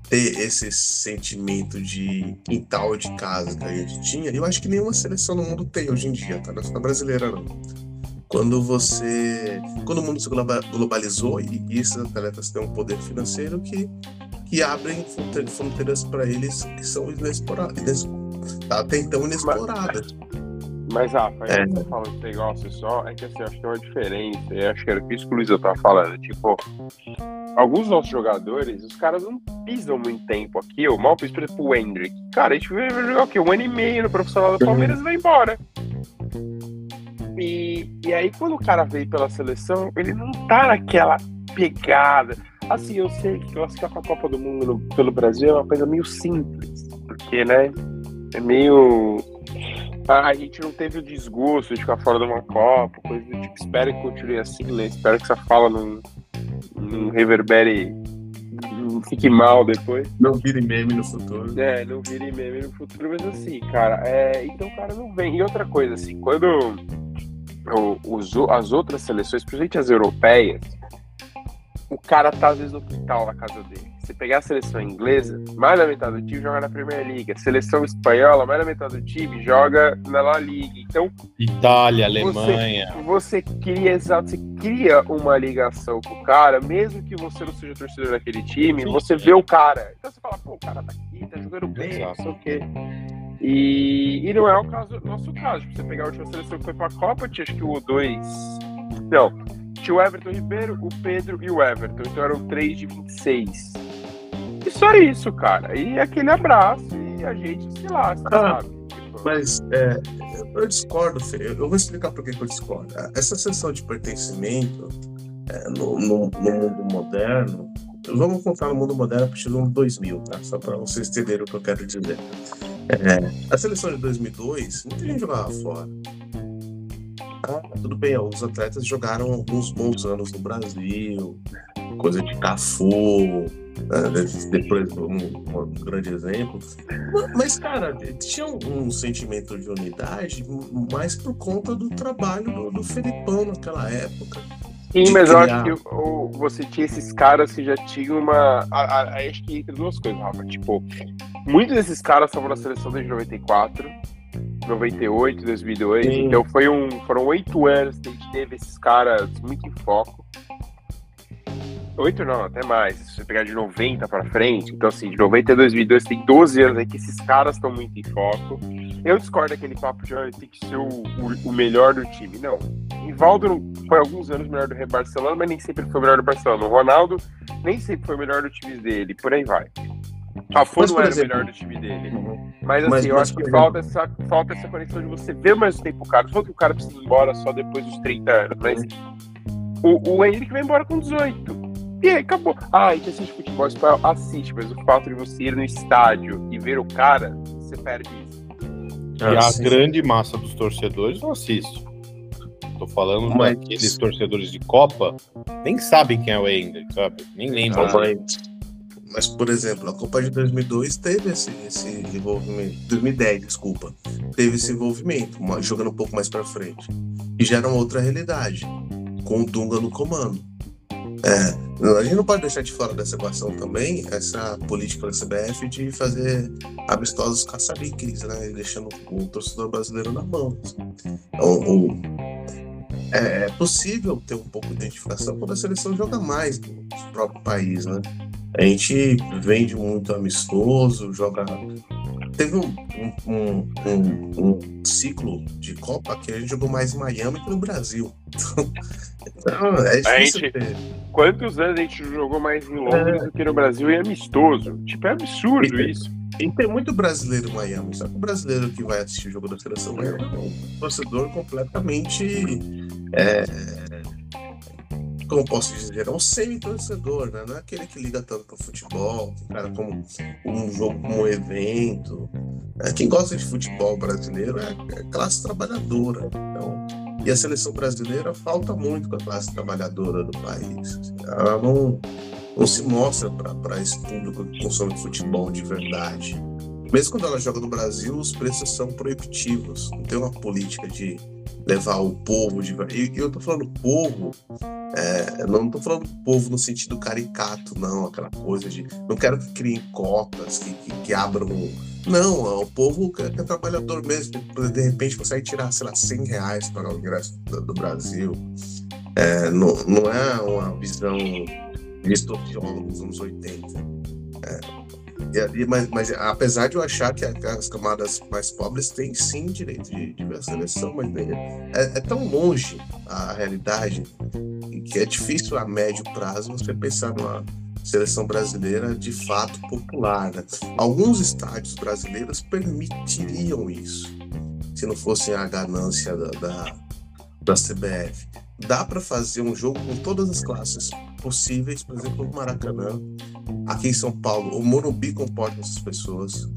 C: ter esse sentimento de quintal de casa que a gente tinha. Eu acho que nenhuma seleção no mundo tem hoje em dia, tá? Não é brasileira, não quando você quando o mundo se globalizou e, e esses atletas têm um poder financeiro que que abrem fronteiras para eles que são inexploradas até então inexploradas
A: mas Rafa, é. você fala esse negócio só, é que assim, acho que é uma diferença, eu acho que era isso que o Luiz tava falando, tipo, alguns nossos jogadores, os caras não pisam muito tempo aqui, eu mal piso, por exemplo, o Hendrick, cara, a gente vai jogar o quê? Um ano e meio no profissional do Palmeiras e vai embora. E, e aí, quando o cara veio pela seleção, ele não tá naquela pegada. Assim, eu sei que classificar para a Copa do Mundo no, pelo Brasil é uma coisa meio simples, porque, né, é meio. A gente não teve o desgosto de ficar fora de uma Copa, coisa do tipo. Espero que continue assim, né? Espero que essa fala não, não reverbere, não fique mal depois.
C: Não vire meme no futuro.
A: É, não vire meme no futuro, mas assim, cara, é, então o cara não vem. E outra coisa, assim, quando os, as outras seleções, principalmente as europeias, o cara tá às vezes no quintal na casa dele. Se pegar a seleção inglesa, mais da metade do time joga na Primeira Liga. Seleção espanhola, mais da metade do time joga na La Liga. Então,
B: Itália, Alemanha.
A: Você, você cria exato, você cria uma ligação com o cara, mesmo que você não seja torcedor daquele time, Sim, você vê o cara. Então você fala, pô, o cara tá aqui, tá jogando bem, não sei o quê. E, e não é o caso, nosso caso. Tipo, você pegar a última seleção que foi pra Copa, tinha acho que o 2. Não, tinha o Everton Ribeiro, o Pedro e o Everton. Então eram 3 de 26. E só isso, cara. E aquele abraço e a gente se lasca, ah, sabe?
C: Tipo... Mas é, eu discordo, Fê. Eu vou explicar por que eu discordo. Essa sensação de pertencimento é, no, no, no mundo moderno Vamos contar no mundo moderno a partir do ano 2000, tá? Só para vocês entenderem o que eu quero dizer. É, a seleção de 2002, muita gente jogava fora. Ah, tudo bem, alguns atletas jogaram alguns bons anos no Brasil, coisa de Cafu, né, depois um, um, grande exemplo. Mas, cara, tinha um, sentimento de unidade mais por conta do trabalho do, do Felipão naquela época.
A: Sim, mas criar... eu acho que o, você tinha esses caras que já tinham uma. A, a, acho que entre duas coisas, Rafa. Tipo, muitos desses caras estavam na seleção desde 94, 98, 2002. Sim. Então foi um, foram oito anos que a gente teve esses caras muito em foco. Oito não, até mais. Se você pegar de 90 para frente, então assim, de 90 a 2002 tem 12 anos aí que esses caras estão muito em foco. Eu discordo daquele papo de ah, tem que ser o, o, o, melhor do time. Não. Rivaldo foi alguns anos melhor do Barcelona, mas nem sempre foi o melhor do Barcelona. O Ronaldo nem sempre foi o melhor do time dele, por aí vai. Rafa não era exemplo, o melhor do time dele. Uhum. Mas assim, mas, eu mas, acho que falta essa, falta essa conexão de você ver mais tempo o cara. Não que o cara precisa ir embora só depois dos 30 anos, mas o, o Henrique vai embora com 18. E aí, acabou. Ah, a gente assiste futebol espanhol, assiste, mas o fato de você ir no estádio e ver o cara, você perde isso.
B: E a grande massa dos torcedores não assiste. Tô falando mas... daqueles torcedores de Copa, nem sabem quem é o Ender, sabe? Nem lembram. Ah,
C: mas, por exemplo, a Copa de 2002 teve esse, esse envolvimento. 2010, desculpa. Teve esse envolvimento, jogando um pouco mais para frente. E já era uma outra realidade, com o Dunga no comando. É, a gente não pode deixar de fora dessa equação também essa política da CBF de fazer amistosos caça-níqueis, né? Deixando o torcedor brasileiro na mão. Então, é, é possível ter um pouco de identificação quando a seleção joga mais no próprio país, né? A gente vende muito amistoso, joga. Teve um, um, um, um, ciclo de Copa que a gente jogou mais em Miami que no Brasil. [LAUGHS] Então, é
A: difícil gente, ter. Quantos anos a gente jogou mais em Londres é. do que no Brasil e é amistoso? Tipo, é absurdo e, isso.
C: E tem muito brasileiro em Miami, só que o brasileiro que vai assistir o jogo da seleção é um torcedor completamente. É, como posso dizer, é um semi-torcedor, né? Não é aquele que liga tanto pro futebol, cara como um jogo, como um evento. É, quem gosta de futebol brasileiro é, é classe trabalhadora. Então, e a seleção brasileira falta muito com a classe trabalhadora do país. Ela não, não se mostra para esse público que consome futebol de verdade. Mesmo quando ela joga no Brasil, os preços são proibitivos. Não tem uma política de levar o povo de. E eu tô falando povo, é, não tô falando povo no sentido caricato, não, aquela coisa de. Não quero que criem cotas, que, que, que abram. Não, é o povo que é, que é trabalhador mesmo. De repente consegue tirar, sei lá, 100 reais para o ingresso do, do Brasil. É, não, não é uma visão de dos anos 80. É, mas, mas, apesar de eu achar que as camadas mais pobres têm sim direito de, de seleção, mas é, é, tão longe a realidade que é difícil a médio prazo você pensar numa seleção brasileira de fato popular. Né? Alguns estádios brasileiros permitiriam isso, se não fosse a ganância da, da, da CBF. Dá para fazer um jogo com todas as classes possíveis, por exemplo, no Maracanã, aqui em São Paulo, o Morumbi comporta essas pessoas,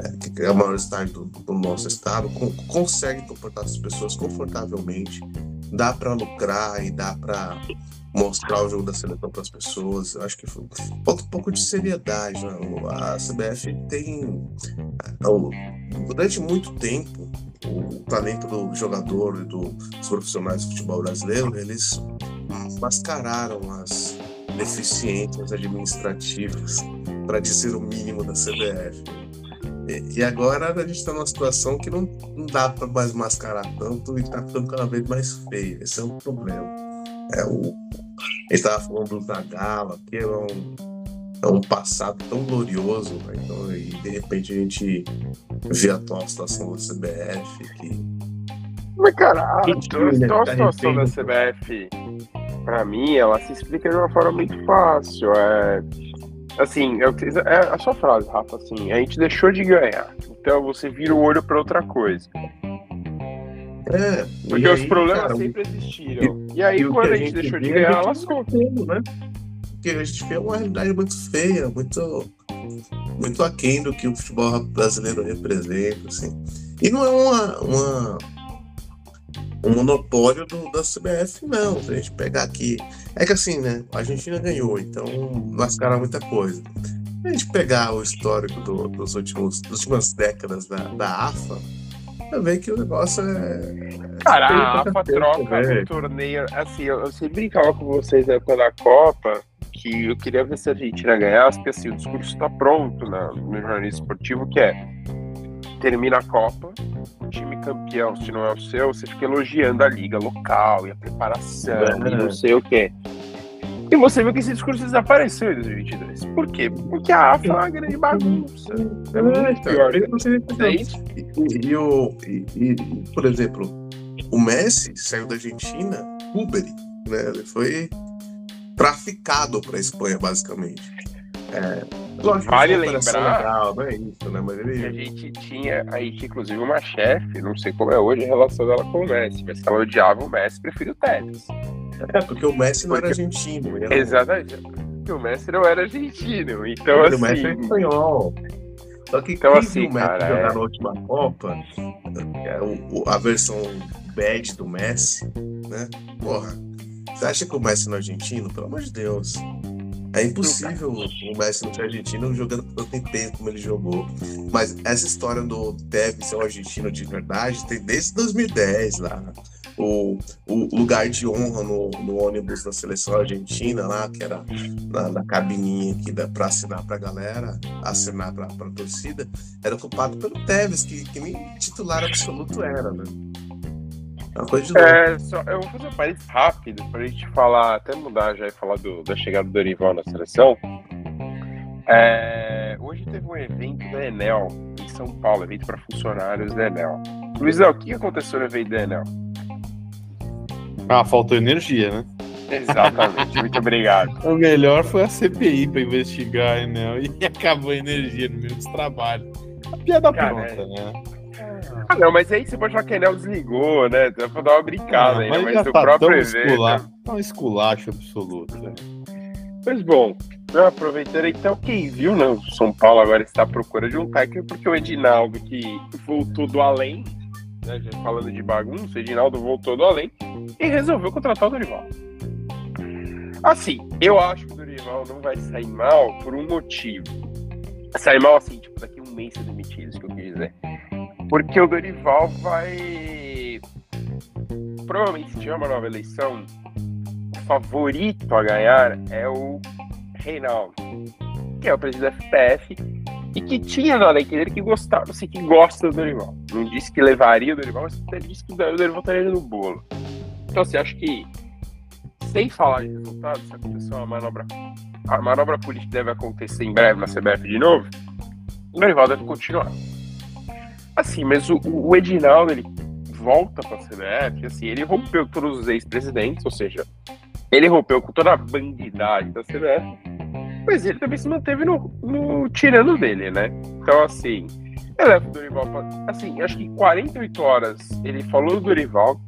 C: é, que é o maior estádio do, do nosso estado, com, consegue comportar essas pessoas confortavelmente, dá para lucrar e dá para mostrar o jogo da seleção para as pessoas. Acho que falta um pouco de seriedade. Né? A CBF tem, é, durante muito tempo, o talento do jogador e dos profissionais de futebol brasileiro, eles mascararam as deficiências administrativas, para dizer o mínimo da CBF. E, e agora a gente está numa situação que não, não dá para mais mascarar tanto e está ficando cada vez mais feio. Esse é um problema. É o, a gente estava falando do Zagala, que é um, é um passado tão glorioso, né? então, e de repente a gente vê a atual situação da CBF que.
A: Mas, cara, a, a, a situação da CBF para mim, ela se explica de uma forma muito fácil. É, assim, é, é a sua frase, Rafa, assim, a gente deixou de ganhar. Então você vira o olho para outra coisa. É, Porque os aí, problemas cara, sempre existiram. E, e aí, e quando a gente, a gente deixou de ganhar, ela lascou.
C: Né? Porque a gente vê uma realidade muito feia, muito. muito aquém do que o futebol brasileiro representa, assim. E não é uma, uma um monopólio do, da CBF, não. Se a gente pegar aqui. É que assim, né? A Argentina ganhou, então mascara muita coisa. Se a gente pegar o histórico do, dos últimos, das últimas décadas da, da AFA, vai ver que o negócio é.
A: Cara, a AFA troca no torneio. Assim, eu, eu sempre brincava com vocês na época da Copa que eu queria ver se a Argentina ganhasse, porque assim, o discurso está pronto né, no jornalismo esportivo, que é termina a Copa, o time campeão, se não é o seu, você fica elogiando a liga local e a preparação é. e não sei o quê. E você viu que esse discurso desapareceu em 2022. Por quê? Porque a AFA é uma grande bagunça. É muito pior.
C: E, e, o, e, e, por exemplo, o Messi saiu da Argentina, Uber, né? Ele foi traficado para a Espanha, basicamente.
A: É, lógico, vale lembrar legal, não é isso, né? Mas ele... que a gente tinha aí, inclusive, uma chefe, não sei como é hoje a relação dela com o Messi, mas ela odiava o Messi, prefiro o Tevez.
C: É, porque o Messi não porque... era argentino.
A: Era... Exatamente. Porque o Messi não era argentino. Então, assim... O
C: Messi é espanhol. Só que então, assim, o Messi cara, jogar é... na última Copa, é, a versão bad do Messi, né? Porra, você acha que o Messi não é argentino? Pelo amor de Deus. É impossível o Messi não ser argentino jogando tanto tempo como ele jogou. Mas essa história do Tevez ser um argentino de verdade tem desde 2010 lá. O, o lugar de honra no, no ônibus da seleção argentina lá, que era na, na cabininha aqui da, pra assinar pra galera, assinar pra, pra torcida, era ocupado pelo Tevez, que, que nem titular absoluto era, né?
A: É uma coisa de é, só, eu vou fazer um parênteses rápido pra gente falar, até mudar já e falar do, da chegada do Dorival na seleção. É, hoje teve um evento da Enel em São Paulo, evento para funcionários da Enel. Luizão, o que aconteceu no evento da Enel?
B: Ah, faltou energia, né?
A: Exatamente, muito obrigado. [LAUGHS]
B: O melhor foi a CPI para investigar a Enel e [LAUGHS] acabou a energia no meio dos trabalhos. A piada Cara, pronta, é... né?
A: Ah, não, mas aí você pode falar que a Enel desligou, né? Dá pra dar uma brincada ah, aí, mas, mas o tá próprio evento.
B: É um esculacho absoluto. Né?
A: Pois bom, aproveitando então, quem viu, né? O São Paulo agora está à procura de um técnico, porque o Edinaldo, que voltou do além, né? Já falando de bagunça, o Edinaldo voltou do além e resolveu contratar o Dorival. Assim, eu acho que o Dorival não vai sair mal por um motivo. Sair mal assim, tipo, daqui a um mês ser demitido, isso que eu quis dizer. Porque o Dorival vai. Provavelmente, se tiver uma nova eleição, o favorito a ganhar é o Reinaldo, que é o presidente da FPF e que tinha na lei dele que gostava, assim, que gosta do Dorival. Não disse que levaria o Dorival, mas ele disse que o Dorival estaria no bolo. Então, assim, acho que, sem falar de resultados, se acontecer uma manobra. A manobra política deve acontecer em breve na CBF de novo, o Dorival deve continuar. Assim, mas o, o Edinaldo, ele volta para a CBF, assim, ele rompeu com todos os ex-presidentes, ou seja, ele rompeu com toda a bandidagem da CBF, mas ele também se manteve no, no tirando dele, né? Então, assim, ele leva o Dorival pra, Assim, acho que 48 horas ele falou do Dorival,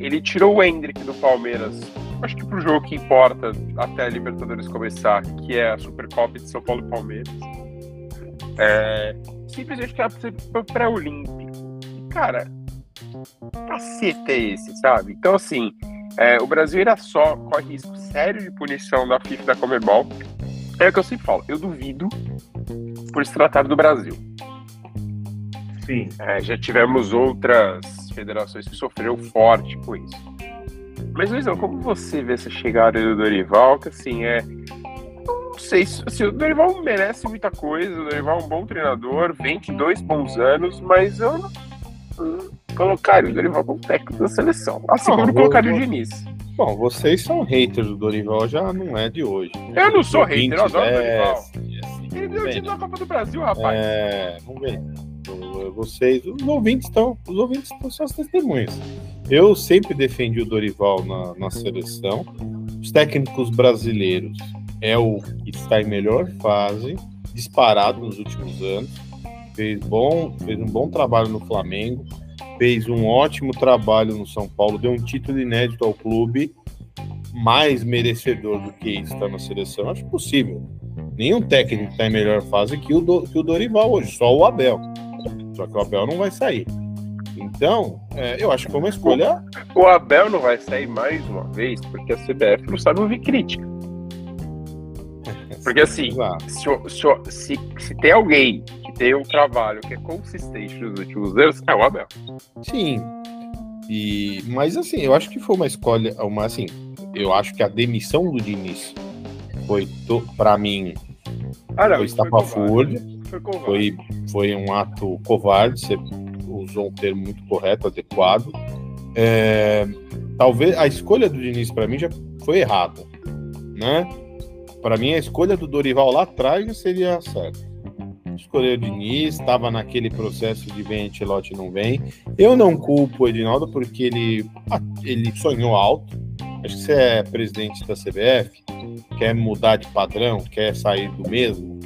A: ele tirou o Hendrick do Palmeiras, acho que pro jogo que importa até a Libertadores começar, que é a Supercopa de São Paulo e Palmeiras. É, simplesmente que ser pré-olímpico. Cara, cacete é esse, sabe? Então, assim, é, o Brasil era só corre risco sério de punição da FIFA e da Comebol. É o que eu sempre falo, eu duvido por se tratar do Brasil.
C: Sim.
A: É, já tivemos outras federações que sofreram forte com isso. Mas, Luizão, como você vê essa chegada do Dorival, que assim, é não sei se assim, o Dorival merece muita coisa, o Dorival é um bom treinador, 22 bons anos, mas eu não colocaria o Dorival como técnico da seleção. Assim como colocaria o Diniz.
B: Bom, vocês são haters do Dorival, já não é de hoje.
A: Né? Eu não sou hater, eu adoro o Dorival. Assim, Ele deu o título da Copa do Brasil, rapaz.
B: É, vamos ver. Vocês, os ouvintes estão, os ouvintes estão só as testemunhas. Eu sempre defendi o Dorival na, na seleção. Os técnicos brasileiros é o que está em melhor fase, disparado nos últimos anos. Fez, bom, fez um bom trabalho no Flamengo, fez um ótimo trabalho no São Paulo, deu um título inédito ao clube, mais merecedor do que está na seleção, acho possível. Nenhum técnico está em melhor fase que o, do, que o Dorival hoje, só o Abel. Só que o Abel não vai sair. Então, é, eu acho que foi uma escolha.
A: O Abel não vai sair mais uma vez porque a CBF não sabe ouvir crítica. Porque assim, se, se, se, se, tem alguém que tem um trabalho que é consistente nos últimos anos, é o Abel.
B: Sim. E, mas assim, eu acho que foi uma escolha, uma assim, eu acho que a demissão do Diniz foi para mim ah, não, foi estapafúrdia, foi, foi, foi um ato covarde, você usou um termo muito correto, adequado. É, talvez a escolha do Diniz para mim já foi errada, né? Para mim a escolha do Dorival lá atrás já seria certa. Escolheu o Diniz, estava naquele processo de vem Antelote não vem. Eu não culpo o Edinaldo porque ele, ele sonhou alto. Acho que você é presidente da CBF, quer mudar de padrão, quer sair do mesmo.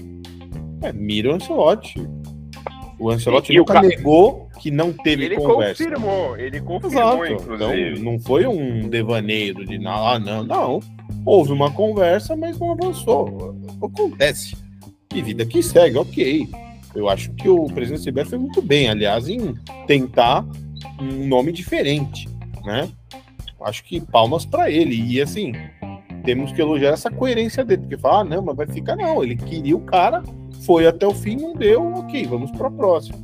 B: É, mira o Ancelotti. O Ancelotti e, nunca o negou que não teve
A: ele
B: conversa.
A: Ele confirmou, ele confirmou, Exato.
B: Então, não foi um devaneio de ah, não, não. Houve uma conversa, mas não avançou. Acontece. E vida que segue, ok. Eu acho que o presidente CBF foi muito bem, aliás, em tentar um nome diferente, né? Acho que palmas para ele. E assim, temos que elogiar essa coerência dele, porque fala, ah, não, mas vai ficar não. Ele queria o cara, foi até o fim, não deu, ok, vamos para a próxima.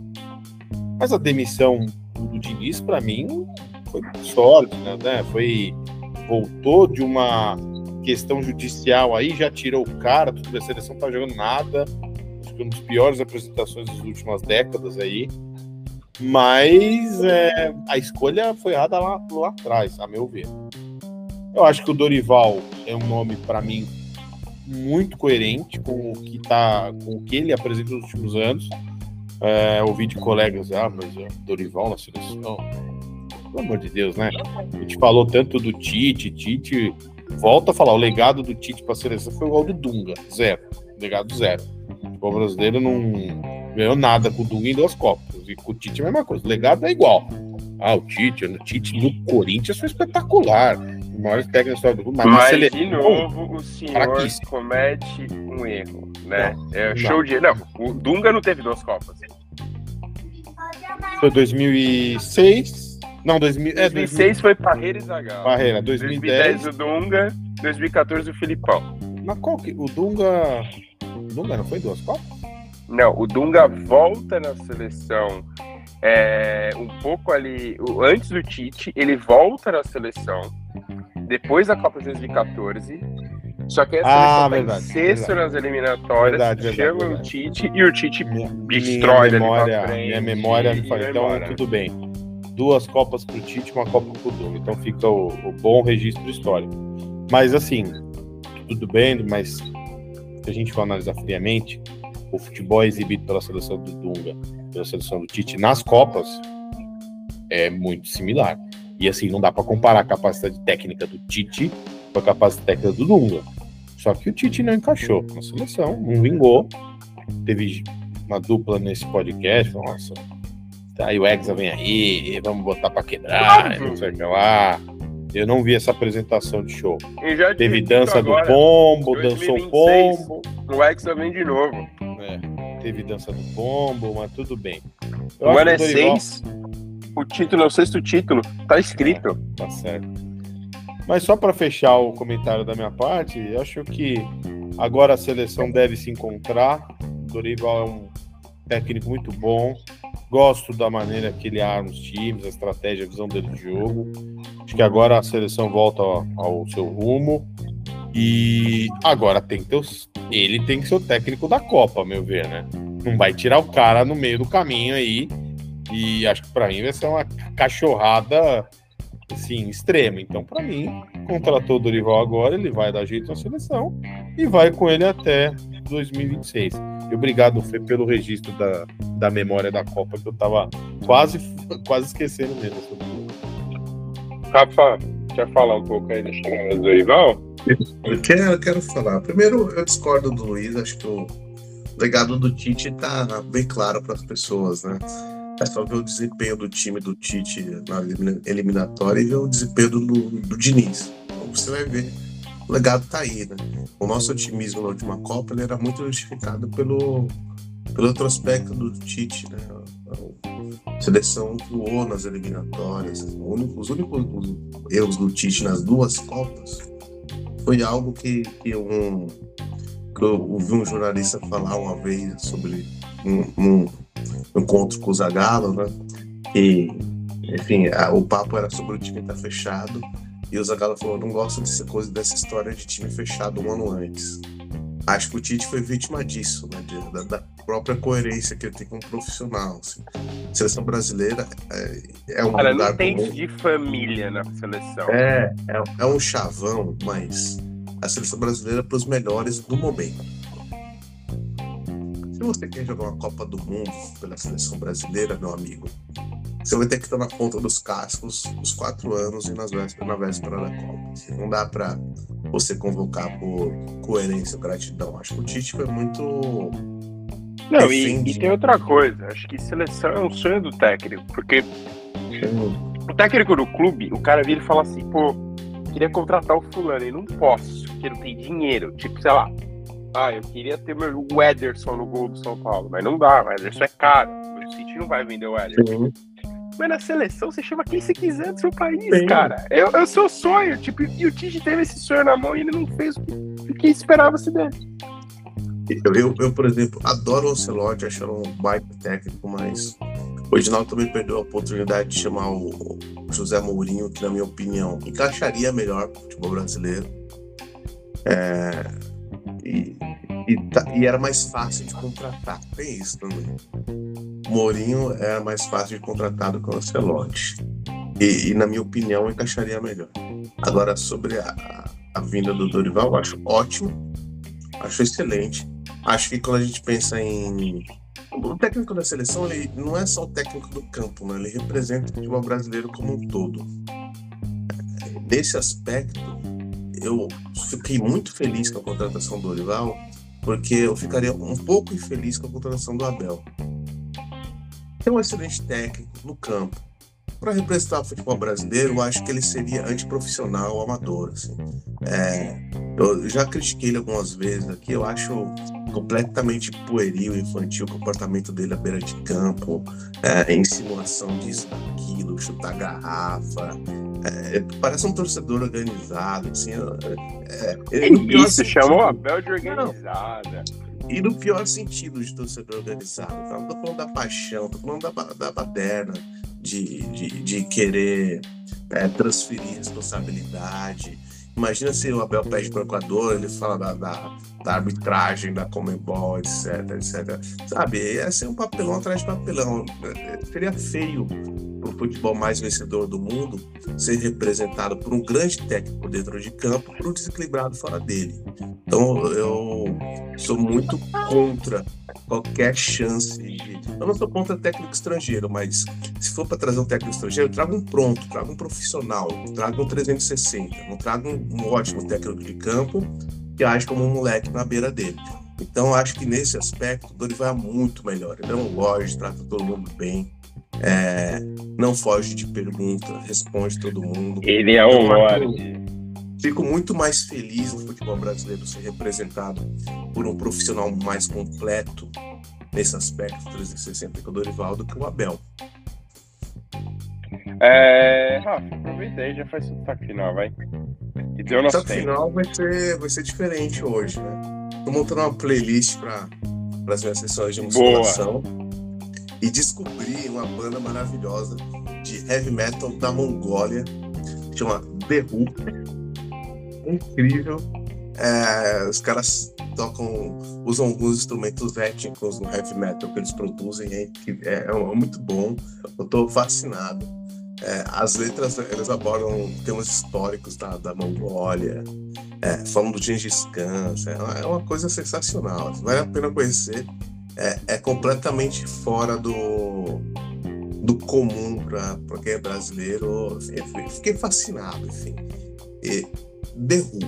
B: Mas a demissão do Diniz, para mim, foi sólida, né? Foi voltou de uma questão judicial aí, já tirou o cara, tudo bem, a seleção tá jogando nada. Acho que uma das piores apresentações das últimas décadas aí. Mas é, a escolha foi errada lá, lá atrás, a meu ver. Eu acho que o Dorival é um nome, para mim, muito coerente com o que tá, com o que ele apresenta nos últimos anos. É, ouvi de colegas, ah, mas é Dorival na seleção. Pelo amor de Deus, né? A gente falou tanto do Tite, Tite. Volta a falar, o legado do Tite para a seleção foi igual do Dunga, zero. Legado zero. O brasileiro não ganhou nada com o Dunga em duas Copas. E com o Tite é a mesma coisa. O legado é igual. Ah, o Tite, o Tite no Corinthians foi espetacular. O maior técnico da história do
A: mundo. Mas, mas de novo, o senhor comete um erro, né? Não, é não. show de. Não, o Dunga não teve duas Copas.
B: Foi 2006. Não, 2000,
A: 2006 é, 2000... foi Parreira e Zagallo.
B: Parreira, 2010.
A: 2010 o Dunga, 2014 o Filipão.
B: Mas qual que. O Dunga. O Dunga não foi duas Copas?
A: Não, o Dunga volta na seleção é, um pouco ali. Antes do Tite, ele volta na seleção. Depois da Copa de 2014. Só que essa ah, verdade, sexto verdade. nas eliminatórias, verdade, chega verdade, o Tite e o Tite minha, destrói
B: minha memória, Minha memória me fala, então memória. tudo bem. Duas Copas pro Tite uma Copa pro Dunga. Então fica o, o bom registro histórico. Mas assim, tudo bem, mas se a gente for analisar friamente, o futebol exibido pela seleção do Dunga, pela seleção do Tite nas Copas, é muito similar. E assim, não dá para comparar a capacidade técnica do Tite com a capacidade técnica do Dunga. Só que o Tite não encaixou na seleção, não vingou. Teve uma dupla nesse podcast, nossa, aí o Hexa vem aí, vamos botar para quebrar, não sei o que lá. Eu não vi essa apresentação de show. Teve dança agora, do pombo, 2026, dançou pombo.
A: O Hexa vem de novo.
B: É, teve dança do pombo, mas tudo bem.
A: Eu o ano é Dorival... seis. O título é o sexto título. Tá escrito.
B: É, tá certo. Mas só para fechar o comentário da minha parte, eu acho que agora a seleção deve se encontrar. O Dorival é um técnico muito bom. Gosto da maneira que ele arma os times, a estratégia, a visão dele de jogo. Acho que agora a seleção volta ao, seu rumo. E agora tem que ter os... ele tem que ser o técnico da Copa, meu ver, né? Não vai tirar o cara no meio do caminho aí. E acho que para mim vai ser uma cachorrada assim, extrema. Então, para mim, contratou o Dorival agora, ele vai dar jeito na seleção e vai com ele até 2026. E obrigado, Fê, pelo registro da, da memória da Copa, que eu tava quase, quase esquecendo mesmo.
A: Rafa, quer falar um pouco aí da chegada do Dorival?
C: Eu quero, eu quero falar. Primeiro, eu discordo do Luiz, acho que o legado do Tite tá bem claro para as pessoas, né? É só ver o desempenho do time do Tite na eliminatória e ver o desempenho do, do Diniz. Então você vai ver o legado está aí, né? O nosso otimismo na última Copa ele era muito justificado pelo, pelo outro aspecto do Tite, né? A seleção voou nas eliminatórias. Os únicos erros do Tite nas duas Copas foi algo que, que, um, que eu ouvi um jornalista falar uma vez sobre um, um encontro com o Zagallo, né? E, enfim, a, o papo era sobre o time estar tá fechado e o Zagallo falou: não gosto dessa coisa, dessa história de time fechado um ano antes. Acho que o Tite foi vítima disso, né? De, da, da, própria coerência que ele tem como profissional. Assim. A seleção brasileira é, é um
A: Cara,
C: lugar
A: não tem comum. de família na seleção.
C: É, é, é um chavão, mas a seleção brasileira é para os melhores do momento. Se você quer jogar uma Copa do Mundo pela seleção brasileira, meu amigo, você vai ter que estar na ponta dos cascos os quatro anos e nas vésperas, na véspera da Copa. Não dá para você convocar por coerência ou gratidão. Acho que o Tite foi muito.
A: Não, e, e, tem outra coisa. Acho que seleção é um sonho do técnico, porque o técnico do clube, o cara vira e fala assim, pô, queria contratar o fulano e não posso, porque não tem dinheiro. Tipo, sei lá, ah, eu queria ter meu, o Ederson no gol do São Paulo, mas não dá, o Ederson é caro. O City não vai vender o Ederson. Sim. Mas na seleção você chama quem você quiser do seu país, Sim. cara. É, é o seu sonho. Tipo, e o Tite teve esse sonho na mão e ele não fez o que, que esperava-se dele.
C: Eu, eu, eu, por exemplo, adoro o Ancelotti, achando um baita técnico, mas o Edinaldo também perdeu a oportunidade de chamar o José Mourinho, que, na minha opinião, encaixaria melhor o futebol brasileiro. É, e, e, tá, e, era mais fácil de contratar. Tem isso também. Mourinho era mais fácil de contratar do que o Ancelotti. E, e, na minha opinião, encaixaria melhor. Agora, sobre a, a vinda do Dorival, eu acho ótimo, acho excelente. Acho que quando a gente pensa em. O técnico da seleção, ele não é só o técnico do campo, né? ele representa o futebol brasileiro como um todo. Nesse aspecto, eu fiquei muito feliz com a contratação do Dorival, porque eu ficaria um pouco infeliz com a contratação do Abel tem um excelente técnico no campo. Para representar o futebol brasileiro, eu acho que ele seria antiprofissional, amador. Assim. É, eu já critiquei ele algumas vezes aqui, eu acho completamente pueril, infantil o comportamento dele à beira de campo, é, insinuação disso, daquilo, chutar garrafa. É, parece um torcedor organizado, assim.
A: É, é, isso, chamou a Bel de organizada.
C: E no pior sentido de torcedor organizado. Tá? Não tô falando da paixão, tô falando da, da baderna, de, de, de querer é, transferir responsabilidade. Imagina se o Abel pede para o Equador, ele fala da, da, da, arbitragem, da Comembol, etc, etc. Sabe, ia ser um papelão atrás de papelão. Seria feio para o futebol mais vencedor do mundo ser representado por um grande técnico dentro de campo, por um desequilibrado fora dele. Então eu sou muito contra qualquer chance de. Eu não sou contra técnico estrangeiro, mas se for para trazer um técnico estrangeiro, traga um pronto, traga um profissional, traga um 360, não traga um, um ótimo técnico de campo que age como um moleque na beira dele. Então, acho que nesse aspecto, o Dorival é muito melhor. Ele é um lorde, trata todo mundo bem, é, não foge de pergunta, responde todo mundo.
A: Ele é um lorde.
C: Fico muito mais feliz no futebol brasileiro ser representado por um profissional mais completo nesse aspecto 360 que o Dorival do que o Abel.
A: É, Rafa, aproveita aí, já faz o destaque final, vai.
C: E deu nosso tempo. final vai ser, vai ser diferente hoje, né? Tô montando uma playlist para as minhas sessões de musculação. Boa e descobri uma banda maravilhosa de heavy metal da Mongólia, chama The Who. Incrível. É, os caras tocam, usam alguns instrumentos étnicos no heavy metal que eles produzem, é, é, é muito bom. Eu tô fascinado. É, as letras eles abordam temas históricos da, da Mongólia, é, falam do Gengis Khan, é, é uma coisa sensacional. Vale a pena conhecer é, é completamente fora do, do comum para quem é brasileiro. Assim, fiquei fascinado, enfim. E, The Who.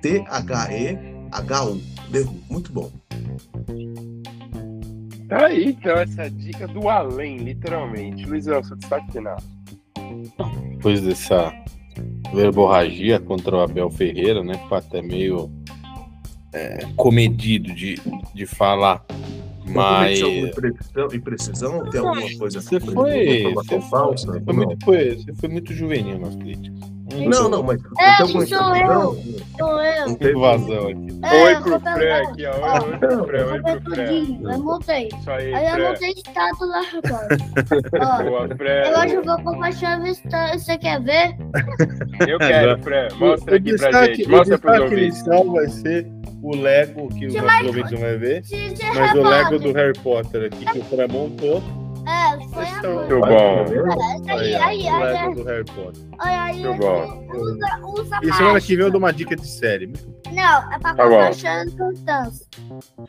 C: T-H-E-H-U. The Who. Muito bom.
A: Tá aí, então, essa dica do além, literalmente. Luizão, seu destaque final.
B: Depois dessa verborragia contra o Abel Ferreira, né? Ficou até meio é, comedido de, de falar. Mas.
C: Imprecisão, imprecisão? Tem alguma coisa
B: Você foi. Você? Foi, foi muito, foi, você foi muito juvenil nas críticas.
C: Não, não, mas.
D: É, sou eu. Sou eu.
B: Não tem vazão aqui.
D: É,
A: Oi
D: eu
A: pro
D: pegar.
A: aqui, ó. Oi pro Fran, oi
D: Eu
A: pro
D: tudinho, eu montei.
A: Isso aí,
D: Aí eu montei estátua lá agora. [LAUGHS] Ó,
A: Boa,
D: eu hoje eu vou compartilhar a história. Você quer ver?
A: Eu quero, Fran. Mostra
B: O
A: aqui pra gente.
B: o
A: Mostra
B: destaque
A: ouvintes.
B: inicial vai ser o Lego, que os
D: Tinha
B: nossos ouvintes não vai ver.
D: De
B: Mas o Lego do Harry Potter aqui que o Fran montou.
D: É, foi
B: o-
A: Muito bom.
D: Aí, aí,
B: o
D: aí, aí.
B: do Harry Potter.
D: Aí,
A: Muito bom.
D: usa, usa
B: E semana que vem eu dou uma dica de série.
D: Não, é pra
A: Tá
D: a importância.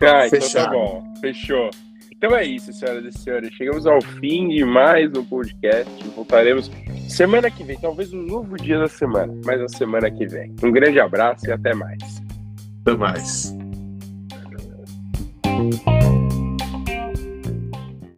A: Ah, então tá bom. Fechou. Então é isso, senhoras e senhores. Chegamos ao fim de mais um podcast. Voltaremos semana que vem, talvez um novo dia da semana, mas a semana que vem. Um grande abraço e até mais.
C: Até mais.